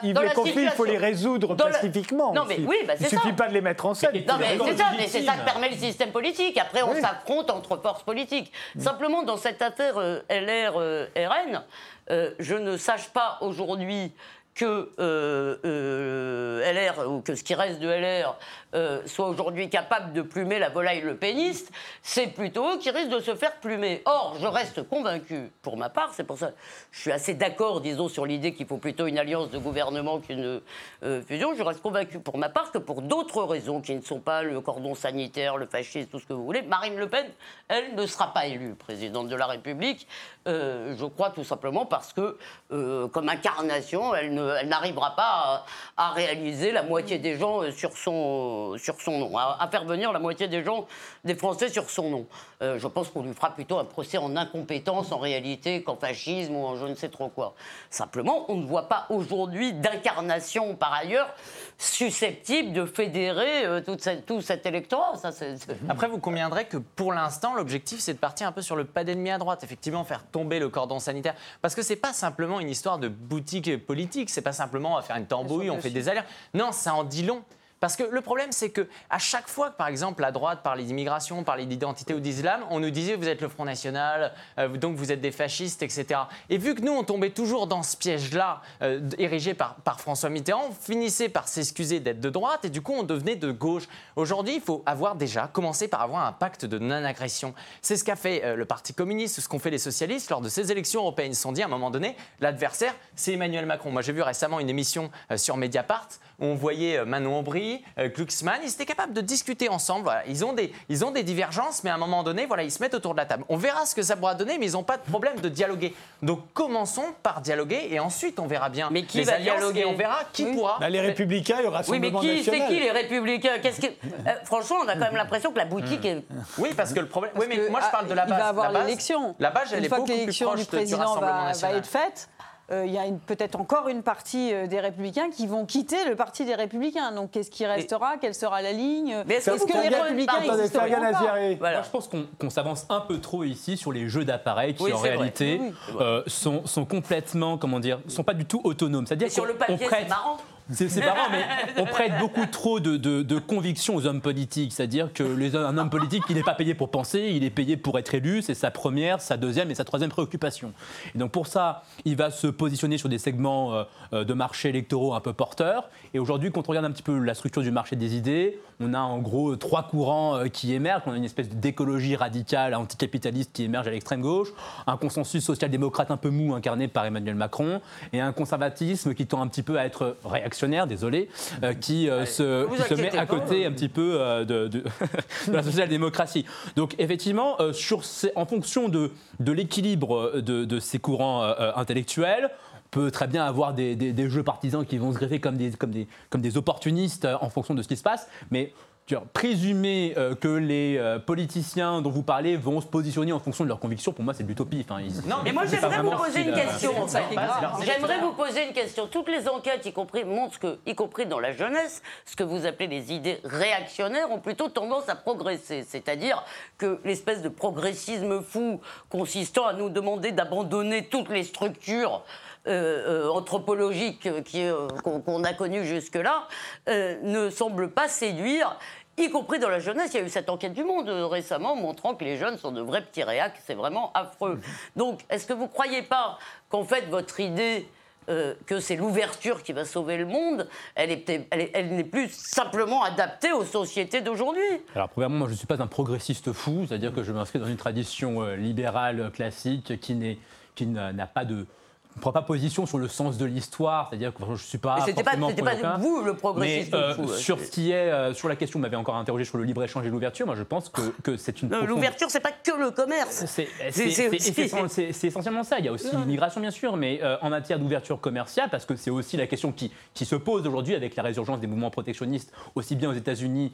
il faut, les conflits, il faut les résoudre pacifiquement. Non, mais oui, bah, il suffit pas de les mettre en scène. Non, mais c'est ça, mais c'est ça que permet le système politique. Après, on s'affronte entre forces politiques. Simplement, dans cette affaire euh, LR-RN, euh, je ne sache pas aujourd'hui que euh, LR, ou que ce qui reste de LR, euh, soit aujourd'hui capable de plumer la volaille le péniste, c'est plutôt qui risque de se faire plumer. Or, je reste convaincu, pour ma part, c'est pour ça que je suis assez d'accord, disons, sur l'idée qu'il faut plutôt une alliance de gouvernement qu'une euh, fusion. Je reste convaincu, pour ma part, que pour d'autres raisons qui ne sont pas le cordon sanitaire, le fascisme, tout ce que vous voulez, Marine Le Pen, elle ne sera pas élue présidente de la République. Euh, je crois tout simplement parce que, comme incarnation, elle n'arrivera pas à, réaliser la moitié des gens sur son, sur son nom, à, faire venir la moitié des gens, des Français sur son nom. je pense qu'on lui fera plutôt un procès en incompétence en réalité qu'en fascisme ou en je ne sais trop quoi. Simplement, on ne voit pas aujourd'hui d'incarnation par ailleurs susceptible de fédérer euh, tout cet électorat. Ça, [LAUGHS] Après, vous conviendrez que pour l'instant, l'objectif, c'est de partir un peu sur le pas d'ennemi à droite, effectivement, faire tomber le cordon sanitaire. Parce que c'est pas simplement une histoire de boutique politique, c'est pas simplement faire une tambouille, on fait des alertes. Non, ça en dit long. Parce que le problème, c'est que à chaque fois que, par exemple, la droite parlait d'immigration, parlait d'identité ou d'islam, on nous disait vous êtes le Front National, euh, donc vous êtes des fascistes, etc. Et vu que nous, on tombait toujours dans ce piège-là, euh, érigé par, François Mitterrand, on finissait par s'excuser d'être de droite et du coup, on devenait de gauche. Aujourd'hui, il faut avoir déjà commencé par avoir un pacte de non-agression. C'est ce qu'a fait euh, le Parti communiste, ce qu'ont fait les socialistes lors de ces élections européennes. Ils se sont dit à un moment donné, l'adversaire, c'est Emmanuel Macron. Moi, j'ai vu récemment une émission sur Mediapart où on voyait Manon Aubry euh, Glucksmann, ils étaient capables de discuter ensemble. Ils, ont des, ils ont des divergences, mais à un moment donné, voilà, ils se mettent autour de la table. On verra ce que ça pourra donner, mais ils n'ont pas de problème de dialoguer. Donc commençons par dialoguer et ensuite on verra bien. Mais qui va dialoguer On verra qui pourra. Bah, les Républicains, il y aura Oui, mais qui, c'est qui les Républicains? Qu'est-ce que... Euh, franchement, on a quand même l'impression que la boutique est. Oui, parce que le problème. oui, mais moi je parle de la base. Il va avoir l'élection. La base, elle Une est fois beaucoup que l'élection du président va, va être faite il y a peut-être encore une partie euh, des Républicains qui vont quitter le Parti des Républicains. Donc, qu'est-ce qui restera? Quelle sera la ligne? Mais est-ce que, les Républicains voilà. Je pense qu'on s'avance un peu trop ici sur les jeux d'appareils qui, en réalité, euh, sont, sont, complètement, comment dire, sont pas du tout autonomes. C'est-à-dire sur le papier, c'est marrant. C'est marrant, mais on prête beaucoup trop de, de, conviction aux hommes politiques. C'est-à-dire que les, un homme politique, il n'est pas payé pour penser, il est payé pour être élu. C'est sa première, sa deuxième et sa troisième préoccupation. Et donc pour ça, il va se positionner sur des segments euh, euh, de marché électoraux un peu porteurs. Et aujourd'hui, quand on regarde un petit peu la structure du marché des idées, on a en gros trois courants euh, qui émergent. On a une espèce d'écologie radicale, anticapitaliste qui émerge à l'extrême gauche, un consensus social-démocrate un peu mou incarné par Emmanuel Macron, et un conservatisme qui tend un petit peu à être réactionnaire, désolé, euh, qui, se, se, met à côté un petit peu de, [LAUGHS] de, la social-démocratie. Donc effectivement, sur en fonction de, de l'équilibre de, ces courants intellectuels, peut très bien avoir des, jeux partisans qui vont se greffer comme des, comme des, comme des opportunistes euh, en fonction de ce qui se passe, mais présumer euh, que les euh, politiciens dont vous parlez vont se positionner en fonction de leurs convictions, pour moi, c'est de l'utopie. Enfin, non, mais moi, j'aimerais vous poser une question. J'aimerais vous poser une question. Toutes les enquêtes, y compris, montrent que, y compris dans la jeunesse, ce que vous appelez les idées réactionnaires ont plutôt tendance à progresser. C'est-à-dire que l'espèce de progressisme fou consistant à nous demander d'abandonner toutes les structures euh, euh, anthropologique euh, qu'on a connu jusque-là ne semble pas séduire y compris dans la jeunesse. Il y a eu cette enquête du Monde récemment montrant que les jeunes sont de vrais petits réacs. C'est vraiment affreux. Donc, est-ce que vous ne croyez pas qu'en fait, votre idée que c'est l'ouverture qui va sauver le monde, elle, elle, n'est plus simplement adaptée aux sociétés d'aujourd'hui? Alors, premièrement, moi, je ne suis pas un progressiste fou, c'est-à-dire que je m'inscris dans une tradition libérale classique qui n'a pas de ne prend pas position sur le sens de l'histoire, c'est-à-dire que je ne suis pas. C'était pas, pas vous le progressiste. Mais euh, sur ce qui est euh, sur la question, vous m'avez encore interrogé sur le libre échange et l'ouverture. Moi, je pense que, que c'est une. L'ouverture, c'est pas que le commerce. C'est essentiellement ça. Il y a aussi l'immigration, bien sûr, mais euh, en matière d'ouverture commerciale, parce que c'est aussi la question qui, qui se pose aujourd'hui avec la résurgence des mouvements protectionnistes, aussi bien aux États-Unis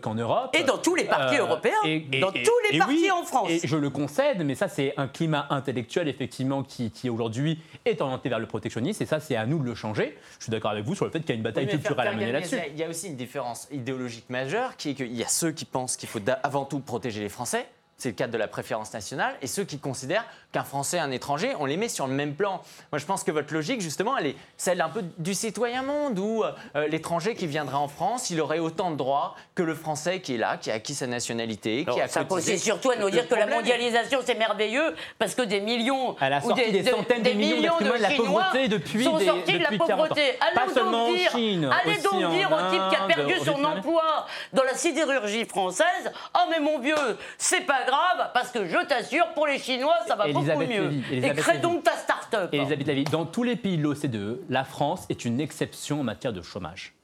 qu'en Europe. Et dans tous les partis européens, et, dans tous les partis en France. Et je le concède, mais ça, c'est un climat intellectuel effectivement qui, qui aujourd'hui est orienté vers le protectionnisme, et ça, c'est à nous de le changer. Je suis d'accord avec vous sur le fait qu'il y a une bataille culturelle à mener là-dessus. Il y a aussi une différence idéologique majeure, qui est qu'il y a ceux qui pensent qu'il faut avant tout protéger les Français, c'est le cadre de la préférence nationale, et ceux qui considèrent qu'un Français, un étranger, on les met sur le même plan. Moi, je pense que votre logique, justement, elle est celle un peu du citoyen monde, où euh, l'étranger qui viendrait en France, il aurait autant de droits que le Français qui est là, qui a acquis sa nationalité, qui a Ça posait surtout à nous dire que la mondialisation, c'est merveilleux, parce que des millions... Sorti des, centaines de millions, de, la pauvreté depuis sont sortis de la pauvreté. Allez donc dire, allez donc dire au type qui a perdu son emploi dans la sidérurgie française, « Oh mais mon vieux, c'est pas grave, parce que je t'assure, pour les Chinois, ça va beaucoup mieux. Et crée donc ta start-up. Elisabeth Lévy, dans tous les pays de l'OCDE, la France est une exception en matière de chômage.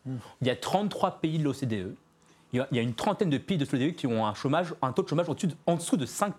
Il y a 33 pays de l'OCDE. Il y a une trentaine de pays de l'OCDE qui ont un, chômage, un taux de chômage en dessous de 5%.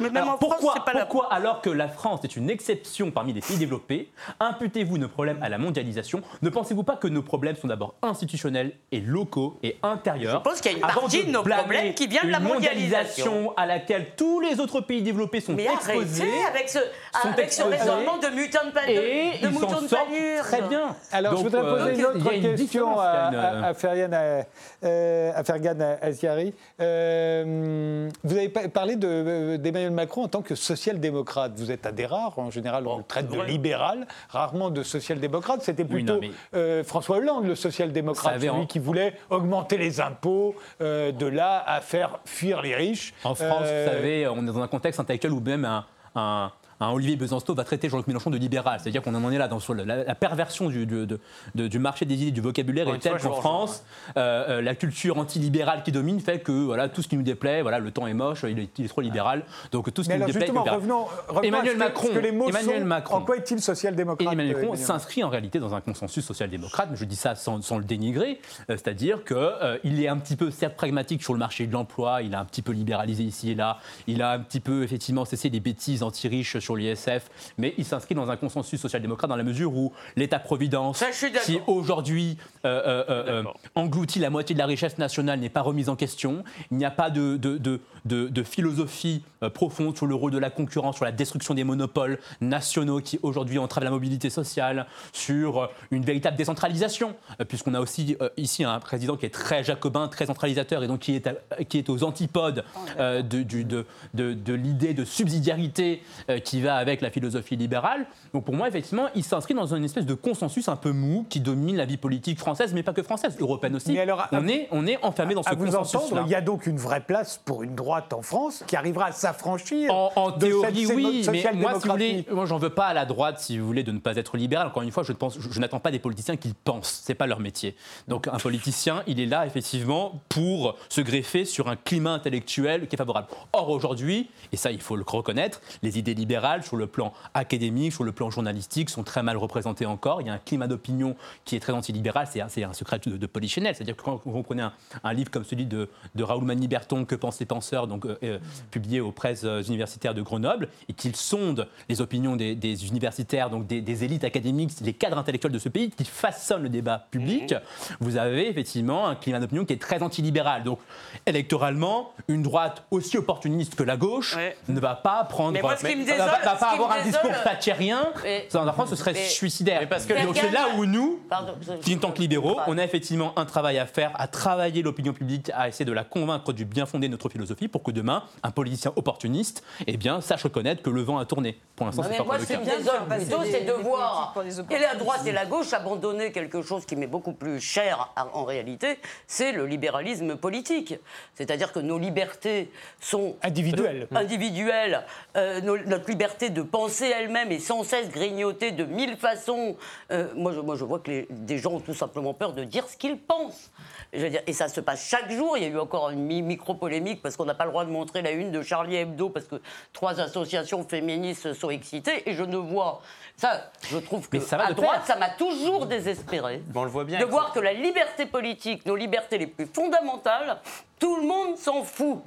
Mais même Alors, en France, pourquoi, pas la- alors que la France est une exception parmi les pays développés, imputez-vous nos problèmes à la mondialisation Ne pensez-vous pas que nos problèmes sont d'abord institutionnels et locaux et intérieurs Je pense qu'il y a une partie de nos problèmes qui vient de la une mondialisation à laquelle tous les autres pays développés sont Mais exposés arrêtez avec ce, sont avec ce exposés raisonnement de mutant de, pa- et de, de ils de très bien. Alors, Donc, je voudrais euh, poser une y a autre une question différence, à, une, à, à Fergan, euh, euh, à Fergan Aziari. Euh, vous avez pa- parlé de- euh, d'Emmanuel Macron en tant que social-démocrate. Vous êtes un des rares. En général, on le traite de libéral, rarement de social-démocrate. C'était Oui, plutôt non, mais- euh, François Hollande, le social-démocrate, celui en- qui voulait augmenter les impôts, euh, de là à faire fuir les riches. En France, Euh, vous savez, on est dans un contexte intellectuel où même un, un- un Olivier Besancenot va traiter Jean-Luc Mélenchon de libéral. C'est-à-dire qu'on en est là dans sur la, la perversion du, du- de- de- du marché des idées, du vocabulaire Encore est telle qu'en vous France, euh, euh, la culture antilibérale qui domine fait que voilà, tout ce qui nous déplaît, voilà, le temps est moche, il est, il est trop libéral, donc tout ce mais qui alors nous déplaît. justement, est libéral. revenons, revenons Emmanuel à ce que, Macron, que les mots Emmanuel sont. Macron. En quoi est-il social-démocrate Emmanuel euh, Macron s'inscrit en réalité dans un consensus social-démocrate, mais je dis ça sans, sans le dénigrer, euh, c'est-à-dire qu'il est un petit peu certes pragmatique sur le marché de l'emploi, il a un petit peu libéralisé ici et là, il a un petit peu effectivement cessé des bêtises anti-riches sur l'ISF, mais il s'inscrit dans un consensus social-démocrate dans la mesure où l'État-providence, qui aujourd'hui euh, euh, euh, euh, engloutit la moitié de la richesse nationale, n'est pas remise en question, il n'y a pas de, de, de, de- de philosophie profonde sur le rôle de la concurrence, sur la destruction des monopoles nationaux qui aujourd'hui entravent la mobilité sociale, sur une véritable décentralisation, puisqu'on a aussi euh, ici un président qui est très jacobin, très centralisateur et donc qui est, à- qui est aux antipodes euh, de, du- de, de- de l'idée de subsidiarité euh, qui va avec la philosophie libérale. Donc pour moi, effectivement, il s'inscrit dans une espèce de consensus un peu mou qui domine la vie politique française, mais pas que française, européenne aussi. Mais alors, à- on, est, on est enfermé dans ce consensus il y a donc une vraie place pour une droite en France qui arrivera à s'affranchir En, en de théorie, cette oui, mais moi, si vous voulez, moi, j'en veux pas à la droite, si vous voulez, de ne pas être libéral. Encore une fois, je, ne pense, je, je n'attends pas des politiciens qu'ils pensent. C'est pas leur métier. Donc, un politicien, il est là, effectivement, pour se greffer sur un climat intellectuel qui est favorable. Or, aujourd'hui, et ça, il faut le reconnaître, les idées libérales, sur le plan académique, sur le plan journalistique, sont très mal représentées encore. Il y a un climat d'opinion qui est très antilibéral. C'est un, secret de, de Polichinelle. C'est-à-dire que quand vous prenez un, un livre comme celui de, de Raoul Maniberton, Que pensent les penseurs, donc, euh, euh, publié aux presses euh, universitaires de Grenoble, et qu'il sonde les opinions des, des universitaires, donc des, des élites académiques, les cadres intellectuels de ce pays, qui façonnent le débat public, vous avez effectivement un climat d'opinion qui est très antilibéral. Donc, électoralement, une droite aussi opportuniste que la gauche Ouais. ne va pas prendre. Mais moi, ce qui me désole- va, va pas qui avoir un désole- discours thatchérien. Mais- Ça, en France, ce serait mais- suicidaire. Mais parce que- Donc, c'est là où nous, Pardon, think tank libéraux, on a effectivement un travail à faire, à travailler l'opinion publique, à essayer de la convaincre du bien fondé de notre philosophie pour que demain, un politicien opportuniste eh bien, sache reconnaître que le vent a tourné. Pour l'instant, c'est mais pas moi, le qui cas. passer plutôt, c'est de voir et la droite et la gauche abandonner quelque chose qui m'est beaucoup plus cher à- en réalité, c'est le libéralisme politique. C'est-à-dire que nos libertés sont Individuelles. euh, individuelles, euh, nos- notre liberté de penser elle-même est sans cesse grignotée de mille façons. Euh, moi, je, moi, je vois que les- des gens ont tout simplement peur de dire ce qu'ils pensent. Je veux dire, et ça se passe chaque jour. Il y a eu encore une mi- micro-polémique parce qu'on n'a pas le droit de montrer la une de Charlie Hebdo parce que trois associations féministes sont excitées. Et je ne vois. Ça, je trouve que ça à droite, ça m'a toujours désespéré. On le voit bien. De voir que la liberté politique, nos libertés les plus fondamentales, tout le monde s'en fout.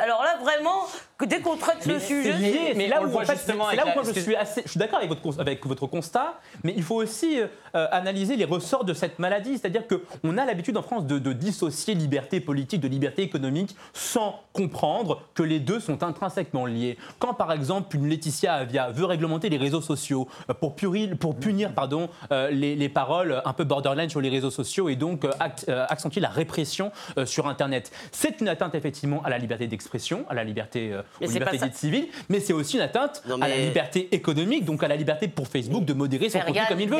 Alors là, vraiment, que dès qu'on traite le sujet. mais c'est là où, en fait, là où moi je suis assez, je suis d'accord avec votre, cons- avec votre constat, mais il faut aussi euh, analyser les ressorts de cette maladie, c'est-à-dire qu'on a l'habitude en France de, de dissocier liberté politique de liberté économique sans comprendre que les deux sont intrinsèquement liés. Quand par exemple une Laetitia Avia veut réglementer les réseaux sociaux euh, pour, punir pardon, euh, les, les paroles un peu borderline sur les réseaux sociaux et donc euh, act- accentuer la répression sur Internet, c'est une atteinte effectivement à la liberté d'expression, à la liberté, aux libertés dites civiles, mais c'est aussi une atteinte Non, à la liberté économique, donc à la liberté pour Facebook de modérer son contenu comme il veut.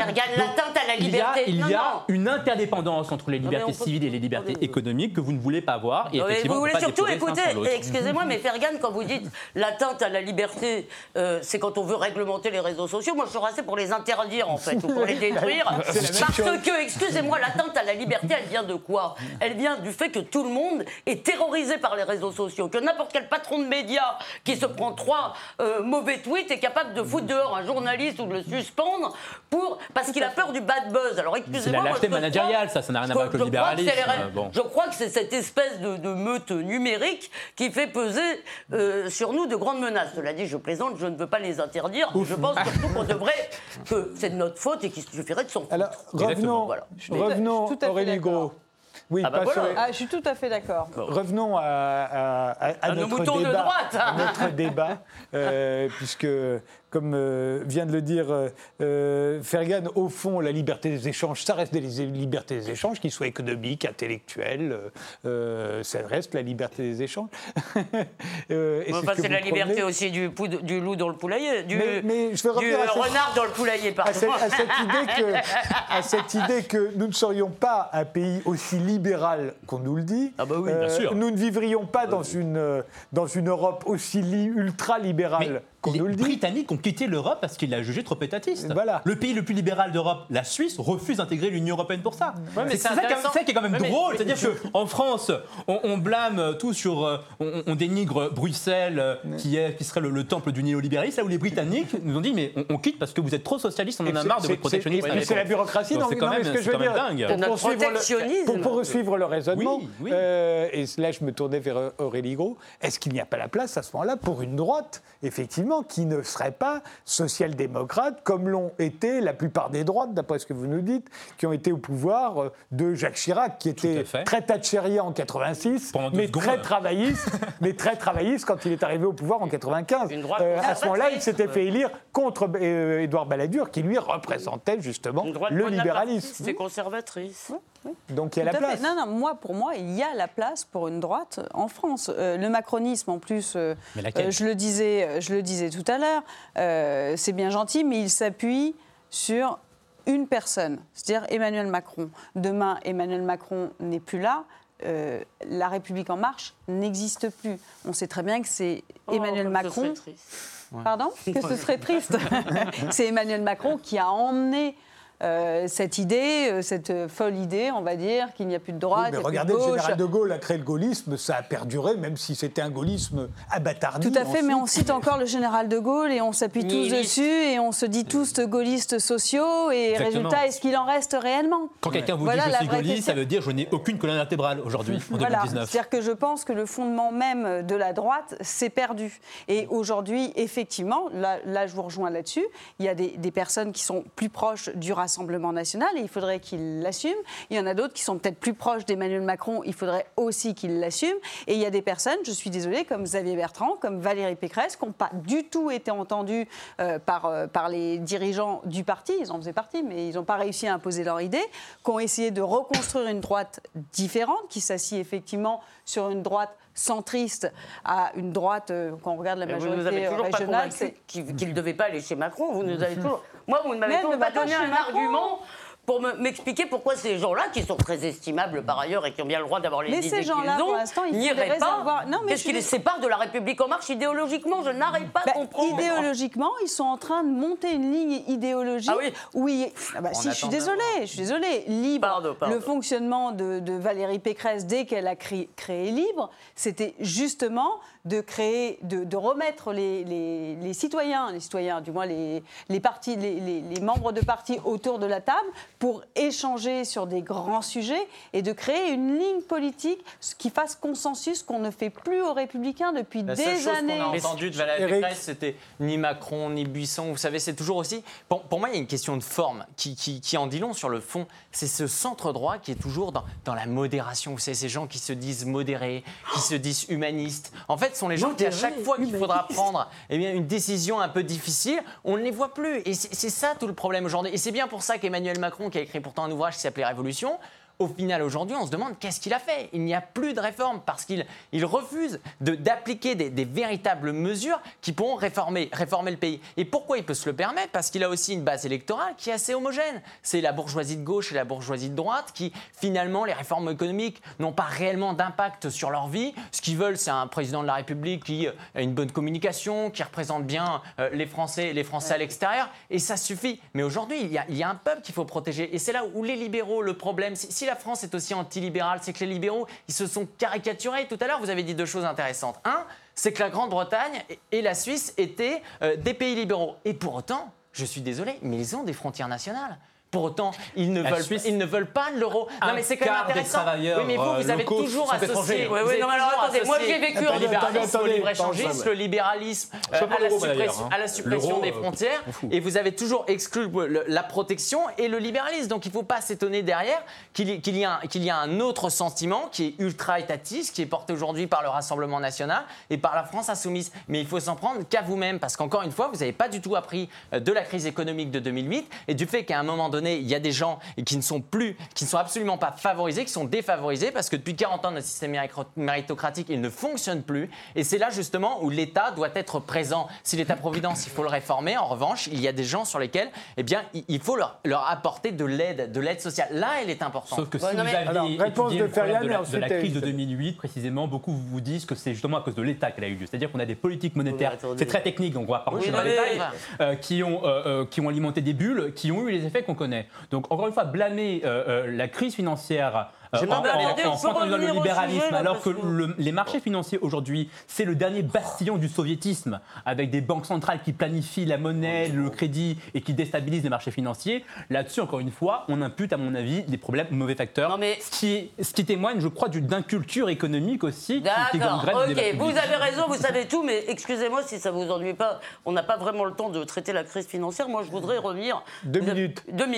À la il y a- liberté. Il y a, Non, non. une interdépendance entre les libertés peut- civiles et les libertés économiques que vous ne voulez pas voir. Et effectivement, vous voulez surtout écouter, excusez-moi, mais Fergan, quand vous dites l'atteinte à la liberté, euh, c'est quand on veut réglementer les réseaux sociaux. Moi, je suis assez pour les interdire, en fait, ou pour les [LAUGHS] détruire. Parce que, excusez-moi, l'atteinte à la liberté, elle vient de quoi? Elle vient du fait que tout le monde est terrorisé par les réseaux sociaux, que n'importe quel patron de médias qui se prend trois euh, mauvais tweets est capable de foutre dehors un journaliste ou de le suspendre pour, parce qu'il a peur du bad buzz. Alors excusez-moi. C'est la lâcheté managériale, ça, ça n'a rien à voir avec le libéralisme. Je crois que c'est cette espèce de, meute numérique qui fait peser euh, sur nous de grandes menaces. Cela dit, je plaisante, je ne veux pas les interdire. Je pense surtout qu'on devrait, que c'est de notre faute et qu'il suffirait de s'en Alors, revenons, voilà. revenons Aurélie Gros. Oui, ah bah voilà. ah, je suis tout à fait d'accord. Revenons à, à, à, à notre, débat, de droite. notre débat, euh, puisque comme euh, vient de le dire euh, euh, Fergan, au fond, la liberté des échanges, ça reste des libertés des échanges, qu'ils soient économiques, intellectuels, ça reste la liberté des échanges. [LAUGHS] c'est la liberté aussi du, du, loup dans le poulailler, du, mais, je veux du renard dans le poulailler, pardon. À cette, idée que, [LAUGHS] à cette idée que nous ne serions pas un pays aussi libéral qu'on nous le dit. Ah bah oui, bien sûr. Nous ne vivrions pas dans une, dans une Europe aussi ultra-libérale les Britanniques ont quitté l'Europe parce qu'ils l'a jugé trop étatiste. Voilà. Le pays le plus libéral d'Europe, la Suisse, refuse d'intégrer l'Union européenne pour ça. c'est ça, qui est quand même drôle. C'est-à-dire qu'en France, on, blâme tout sur. Euh, on, dénigre Bruxelles, euh, qui, est, qui serait le, temple du néolibéralisme, là où les Britanniques nous ont dit mais on, quitte parce que vous êtes trop socialiste, on en a marre de votre protectionnisme. C'est la bureaucratie, donc c'est quand même, ce que dingue. Pour poursuivre, le, pour poursuivre le raisonnement, euh, et là je me tournais vers Aurélie Gros, est-ce qu'il n'y a pas la place à ce moment-là pour une droite, effectivement qui ne seraient pas social-démocrates, comme l'ont été la plupart des droites, d'après ce que vous nous dites, qui ont été au pouvoir euh, de Jacques Chirac, qui était très thatcherien en 86, mais très travailliste, [LAUGHS] mais très travailliste quand il est arrivé au pouvoir en 95. Euh, à ce moment-là, il s'était fait élire contre euh, Édouard Balladur, qui lui représentait justement le libéralisme. C'est conservatrice. Donc il y a la place. Non, non, moi, pour moi, il y a la place pour une droite en France. le macronisme, en plus, je le disais, je le disais tout à l'heure, euh, c'est bien gentil, mais il s'appuie sur une personne, c'est-à-dire Emmanuel Macron. Demain, Emmanuel Macron n'est plus là. Euh, la République en marche n'existe plus. On sait très bien que c'est oh, Emmanuel Macron. Pardon? Que ce serait triste. [LAUGHS] c'est Emmanuel Macron qui a emmené euh, cette idée, euh, cette folle idée, on va dire, qu'il n'y a plus de droite. mais regardez, le général de Gaulle a créé le gaullisme, ça a perduré, même si c'était un gaullisme abattardi. Tout à fait, mais on cite encore le général de Gaulle et on s'appuie tous dessus et on se dit tous gaullistes sociaux et résultat, est-ce qu'il en reste réellement? Quand quelqu'un vous dit je suis gaulliste, ça veut dire je n'ai aucune colonne vertébrale aujourd'hui, en voilà. 2019. C'est-à-dire que je pense que le fondement même de la droite s'est perdu. Et aujourd'hui, effectivement, là, je vous rejoins là-dessus, il y a des, des personnes qui sont plus proches du racisme Rassemblement national et il faudrait qu'il l'assume. Il y en a d'autres qui sont peut-être plus proches d'Emmanuel Macron, il faudrait aussi qu'il l'assume. Et il y a des personnes, je suis désolée, comme Xavier Bertrand, comme Valérie Pécresse, qui n'ont pas du tout été entendues euh, par, euh, par les dirigeants du parti, ils en faisaient partie, mais ils n'ont pas réussi à imposer leur idée, qui ont essayé de reconstruire une droite différente, qui s'assit effectivement sur une droite centriste à une droite, euh, quand on regarde la majorité vous nous avez toujours régionale, qu'il ne devait pas aller chez Macron. Vous nous avez [LAUGHS] toujours... Moi, vous ne m'avez toujours pas donné un argument pour m'expliquer pourquoi ces gens-là, qui sont très estimables par ailleurs et qui ont bien le droit d'avoir les mais idées qu'ils ont, n'iraient pas. Qu'est-ce qui les sépare de la République en marche idéologiquement? Je n'arrive pas à bah, comprendre. Idéologiquement, ils sont en train de monter une ligne idéologique. Ah oui. Ah bah, si, je suis désolée, je suis désolée. Libre, le fonctionnement de, Valérie Pécresse dès qu'elle a créé, créé Libre, c'était justement de créer, de, remettre les, citoyens, les citoyens, du moins les, les partis, les, membres de partis autour de la table pour échanger sur des grands sujets et de créer une ligne politique qui fasse consensus qu'on ne fait plus aux Républicains depuis des chose années. qu'on a entendu de Valérie Pécresse, c'était ni Macron ni Buisson. Vous savez, c'est toujours aussi. Pour, pour, moi, il y a une question de forme qui, qui, en dit long sur le fond. C'est ce centre droit qui est toujours dans, dans la modération. Vous savez, ces gens qui se disent modérés, qui se disent humanistes. En fait, sont les gens qui, à chaque fois qu'il faudra prendre eh bien, une décision un peu difficile, on ne les voit plus. Et c'est ça tout le problème aujourd'hui. Et c'est bien pour ça qu'Emmanuel Macron, qui a écrit pourtant un ouvrage qui s'appelait Révolution, au final, aujourd'hui, on se demande qu'est-ce qu'il a fait. Il n'y a plus de réforme parce qu'il il refuse d'appliquer des, véritables mesures qui pourront réformer, réformer le pays. Et pourquoi il peut se le permettre? Parce qu'il a aussi une base électorale qui est assez homogène. C'est la bourgeoisie de gauche et la bourgeoisie de droite qui, finalement, les réformes économiques n'ont pas réellement d'impact sur leur vie. Ce qu'ils veulent, c'est un président de la République qui a une bonne communication, qui représente bien euh, les Français, les Français à l'extérieur. Et ça suffit. Mais aujourd'hui, il, il, y a un peuple qu'il faut protéger. Et c'est là où les libéraux, le problème, si la France est aussi antilibérale, c'est que les libéraux, ils se sont caricaturés. Tout à l'heure, vous avez dit deux choses intéressantes. Un, c'est que la Grande-Bretagne et la Suisse étaient euh, des pays libéraux. Et pour autant, je suis désolé, mais ils ont des frontières nationales. Pour autant, ils ne, veulent, ils ne veulent pas l'euro. Non, mais c'est quand même intéressant. oui, mais vous, vous avez toujours associé. Oui, oui, non, alors attendez, moi j'ai vécu le libéralisme au libre-échangisme, le libéralisme euh, à, la suppression, hein. à la suppression des euh, frontières, et vous avez toujours exclu la protection et le libéralisme. Donc il ne faut pas s'étonner derrière qu'il y, y, a un autre sentiment qui est ultra-étatiste, qui est porté aujourd'hui par le Rassemblement national et par la France insoumise. Mais il faut s'en prendre qu'à vous-même, parce qu'encore une fois, vous n'avez pas du tout appris euh, de la crise économique de 2008 et du fait qu'à un moment donné, il y a des gens qui ne sont plus, qui ne sont absolument pas favorisés, qui sont défavorisés parce que depuis 40 ans, notre système méritocratique, il ne fonctionne plus. Et c'est là justement où l'État doit être présent. Si l'État-providence, il faut le réformer. En revanche, il y a des gens sur lesquels, eh bien, il faut leur, leur apporter de l'aide, de l'aide sociale. Là, elle est importante. Sauf que si vous avez réponse de, de, la, crise de 2008, précisément, beaucoup vous disent que c'est justement à cause de l'État qu'elle a eu lieu. C'est-à-dire qu'on a des politiques monétaires, c'est très technique, donc on va pas rentrer dans les détails, euh, qui, ont, euh, euh, qui ont alimenté des bulles, qui ont eu les effets qu'on connaît. Donc, encore une fois, blâmer euh, euh, la crise financière euh, en, en, le libéralisme, alors que les marchés financiers aujourd'hui, c'est le dernier bastion du soviétisme, avec des banques centrales qui planifient la monnaie, le crédit et qui déstabilisent les marchés financiers. Là-dessus, encore une fois, on impute, à mon avis, des problèmes mauvais facteurs. mais... ce, qui, ce qui témoigne, je crois, d'une culture économique aussi. D'accord, ok, vous avez raison, vous savez tout, mais excusez-moi si ça vous ennuie pas, on n'a pas vraiment le temps de traiter la crise financière. Moi, je voudrais revenir. Deux minutes. Deux minutes.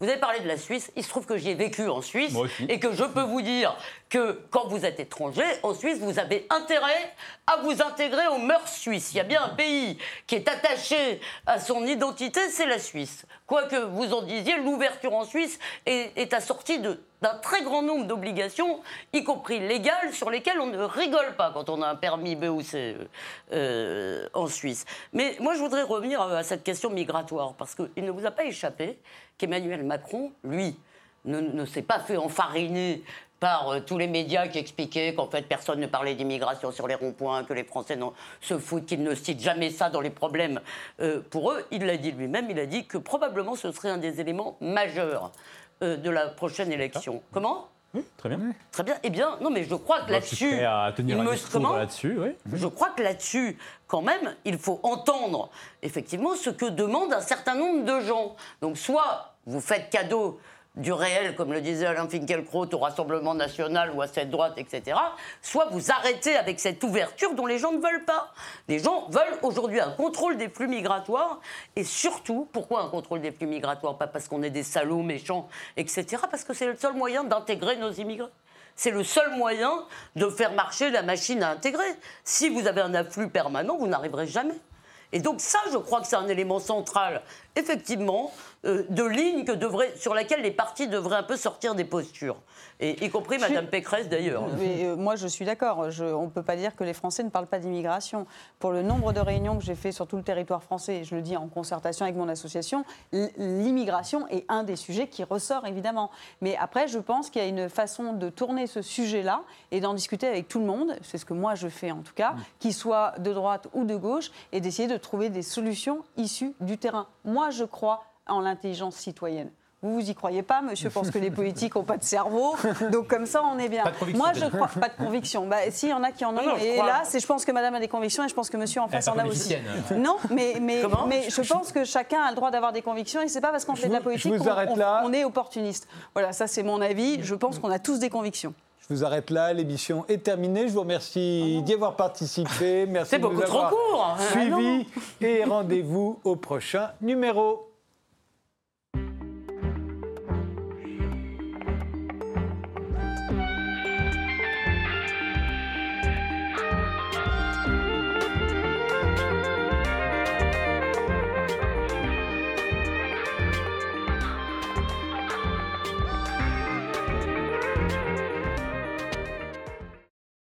Vous avez parlé de la Suisse. Il se trouve que j'y ai vécu en Suisse et que je peux vous dire que quand vous êtes étranger, en Suisse, vous avez intérêt à vous intégrer aux mœurs suisses. Il y a bien un pays qui est attaché à son identité, c'est la Suisse. Quoi que vous en disiez, l'ouverture en Suisse est, assortie d'un très grand nombre d'obligations, y compris légales, sur lesquelles on ne rigole pas quand on a un permis B ou C euh, en Suisse. Mais moi, je voudrais revenir à cette question migratoire, parce qu'il ne vous a pas échappé qu'Emmanuel Macron, lui, ne, s'est pas fait enfariner par euh, tous les médias qui expliquaient qu'en fait personne ne parlait d'immigration sur les ronds-points, que les Français se foutent, qu'ils ne citent jamais ça dans les problèmes euh, pour eux. Il l'a dit lui-même, il a dit que probablement ce serait un des éléments majeurs euh, de la prochaine élection. Ah. Comment très bien. Très bien. Eh bien, non, mais je crois que là-dessus, là-dessus, oui. Je crois que là-dessus, quand même, il faut entendre effectivement ce que demandent un certain nombre de gens. Donc, soit vous faites cadeau du réel, comme le disait Alain Finkielkraut, au Rassemblement national ou à cette droite, etc., soit vous arrêtez avec cette ouverture dont les gens ne veulent pas. Les gens veulent aujourd'hui un contrôle des flux migratoires, et surtout, pourquoi un contrôle des flux migratoires? Pas parce qu'on est des salauds méchants, etc., parce que c'est le seul moyen d'intégrer nos immigrés. C'est le seul moyen de faire marcher la machine à intégrer. Si vous avez un afflux permanent, vous n'arriverez jamais. Et donc ça, je crois que c'est un élément central, effectivement, euh, de ligne que devrait, sur laquelle les partis devraient un peu sortir des postures. Et, y compris Mme Pécresse d'ailleurs. Mais euh, moi je suis d'accord. On ne peut pas dire que les Français ne parlent pas d'immigration. Pour le nombre de réunions que j'ai fait sur tout le territoire français, je le dis en concertation avec mon association, l'immigration est un des sujets qui ressort évidemment. Mais après, je pense qu'il y a une façon de tourner ce sujet-là et d'en discuter avec tout le monde. C'est ce que moi je fais en tout cas, mm. qu'il soit de droite ou de gauche, et d'essayer de trouver des solutions issues du terrain. Moi je crois en l'intelligence citoyenne. Vous, vous y croyez pas Monsieur pense que les politiques n'ont pas de cerveau. Donc, comme ça, on est bien. Moi, je crois. Pas de conviction. Bah, si, il y en a qui en ont. et là, je pense que madame a des convictions et je pense que monsieur en face en a aussi. Non, mais, mais, mais je pense que chacun a le droit d'avoir des convictions et c'est pas parce qu'on fait de la politique qu'on on est opportuniste. Voilà, ça, c'est mon avis. Je pense qu'on a tous des convictions. Je vous arrête là, l'émission est terminée. Je vous remercie d'y avoir participé. [LAUGHS] Merci de beaucoup trop court. suivi et rendez-vous au prochain numéro.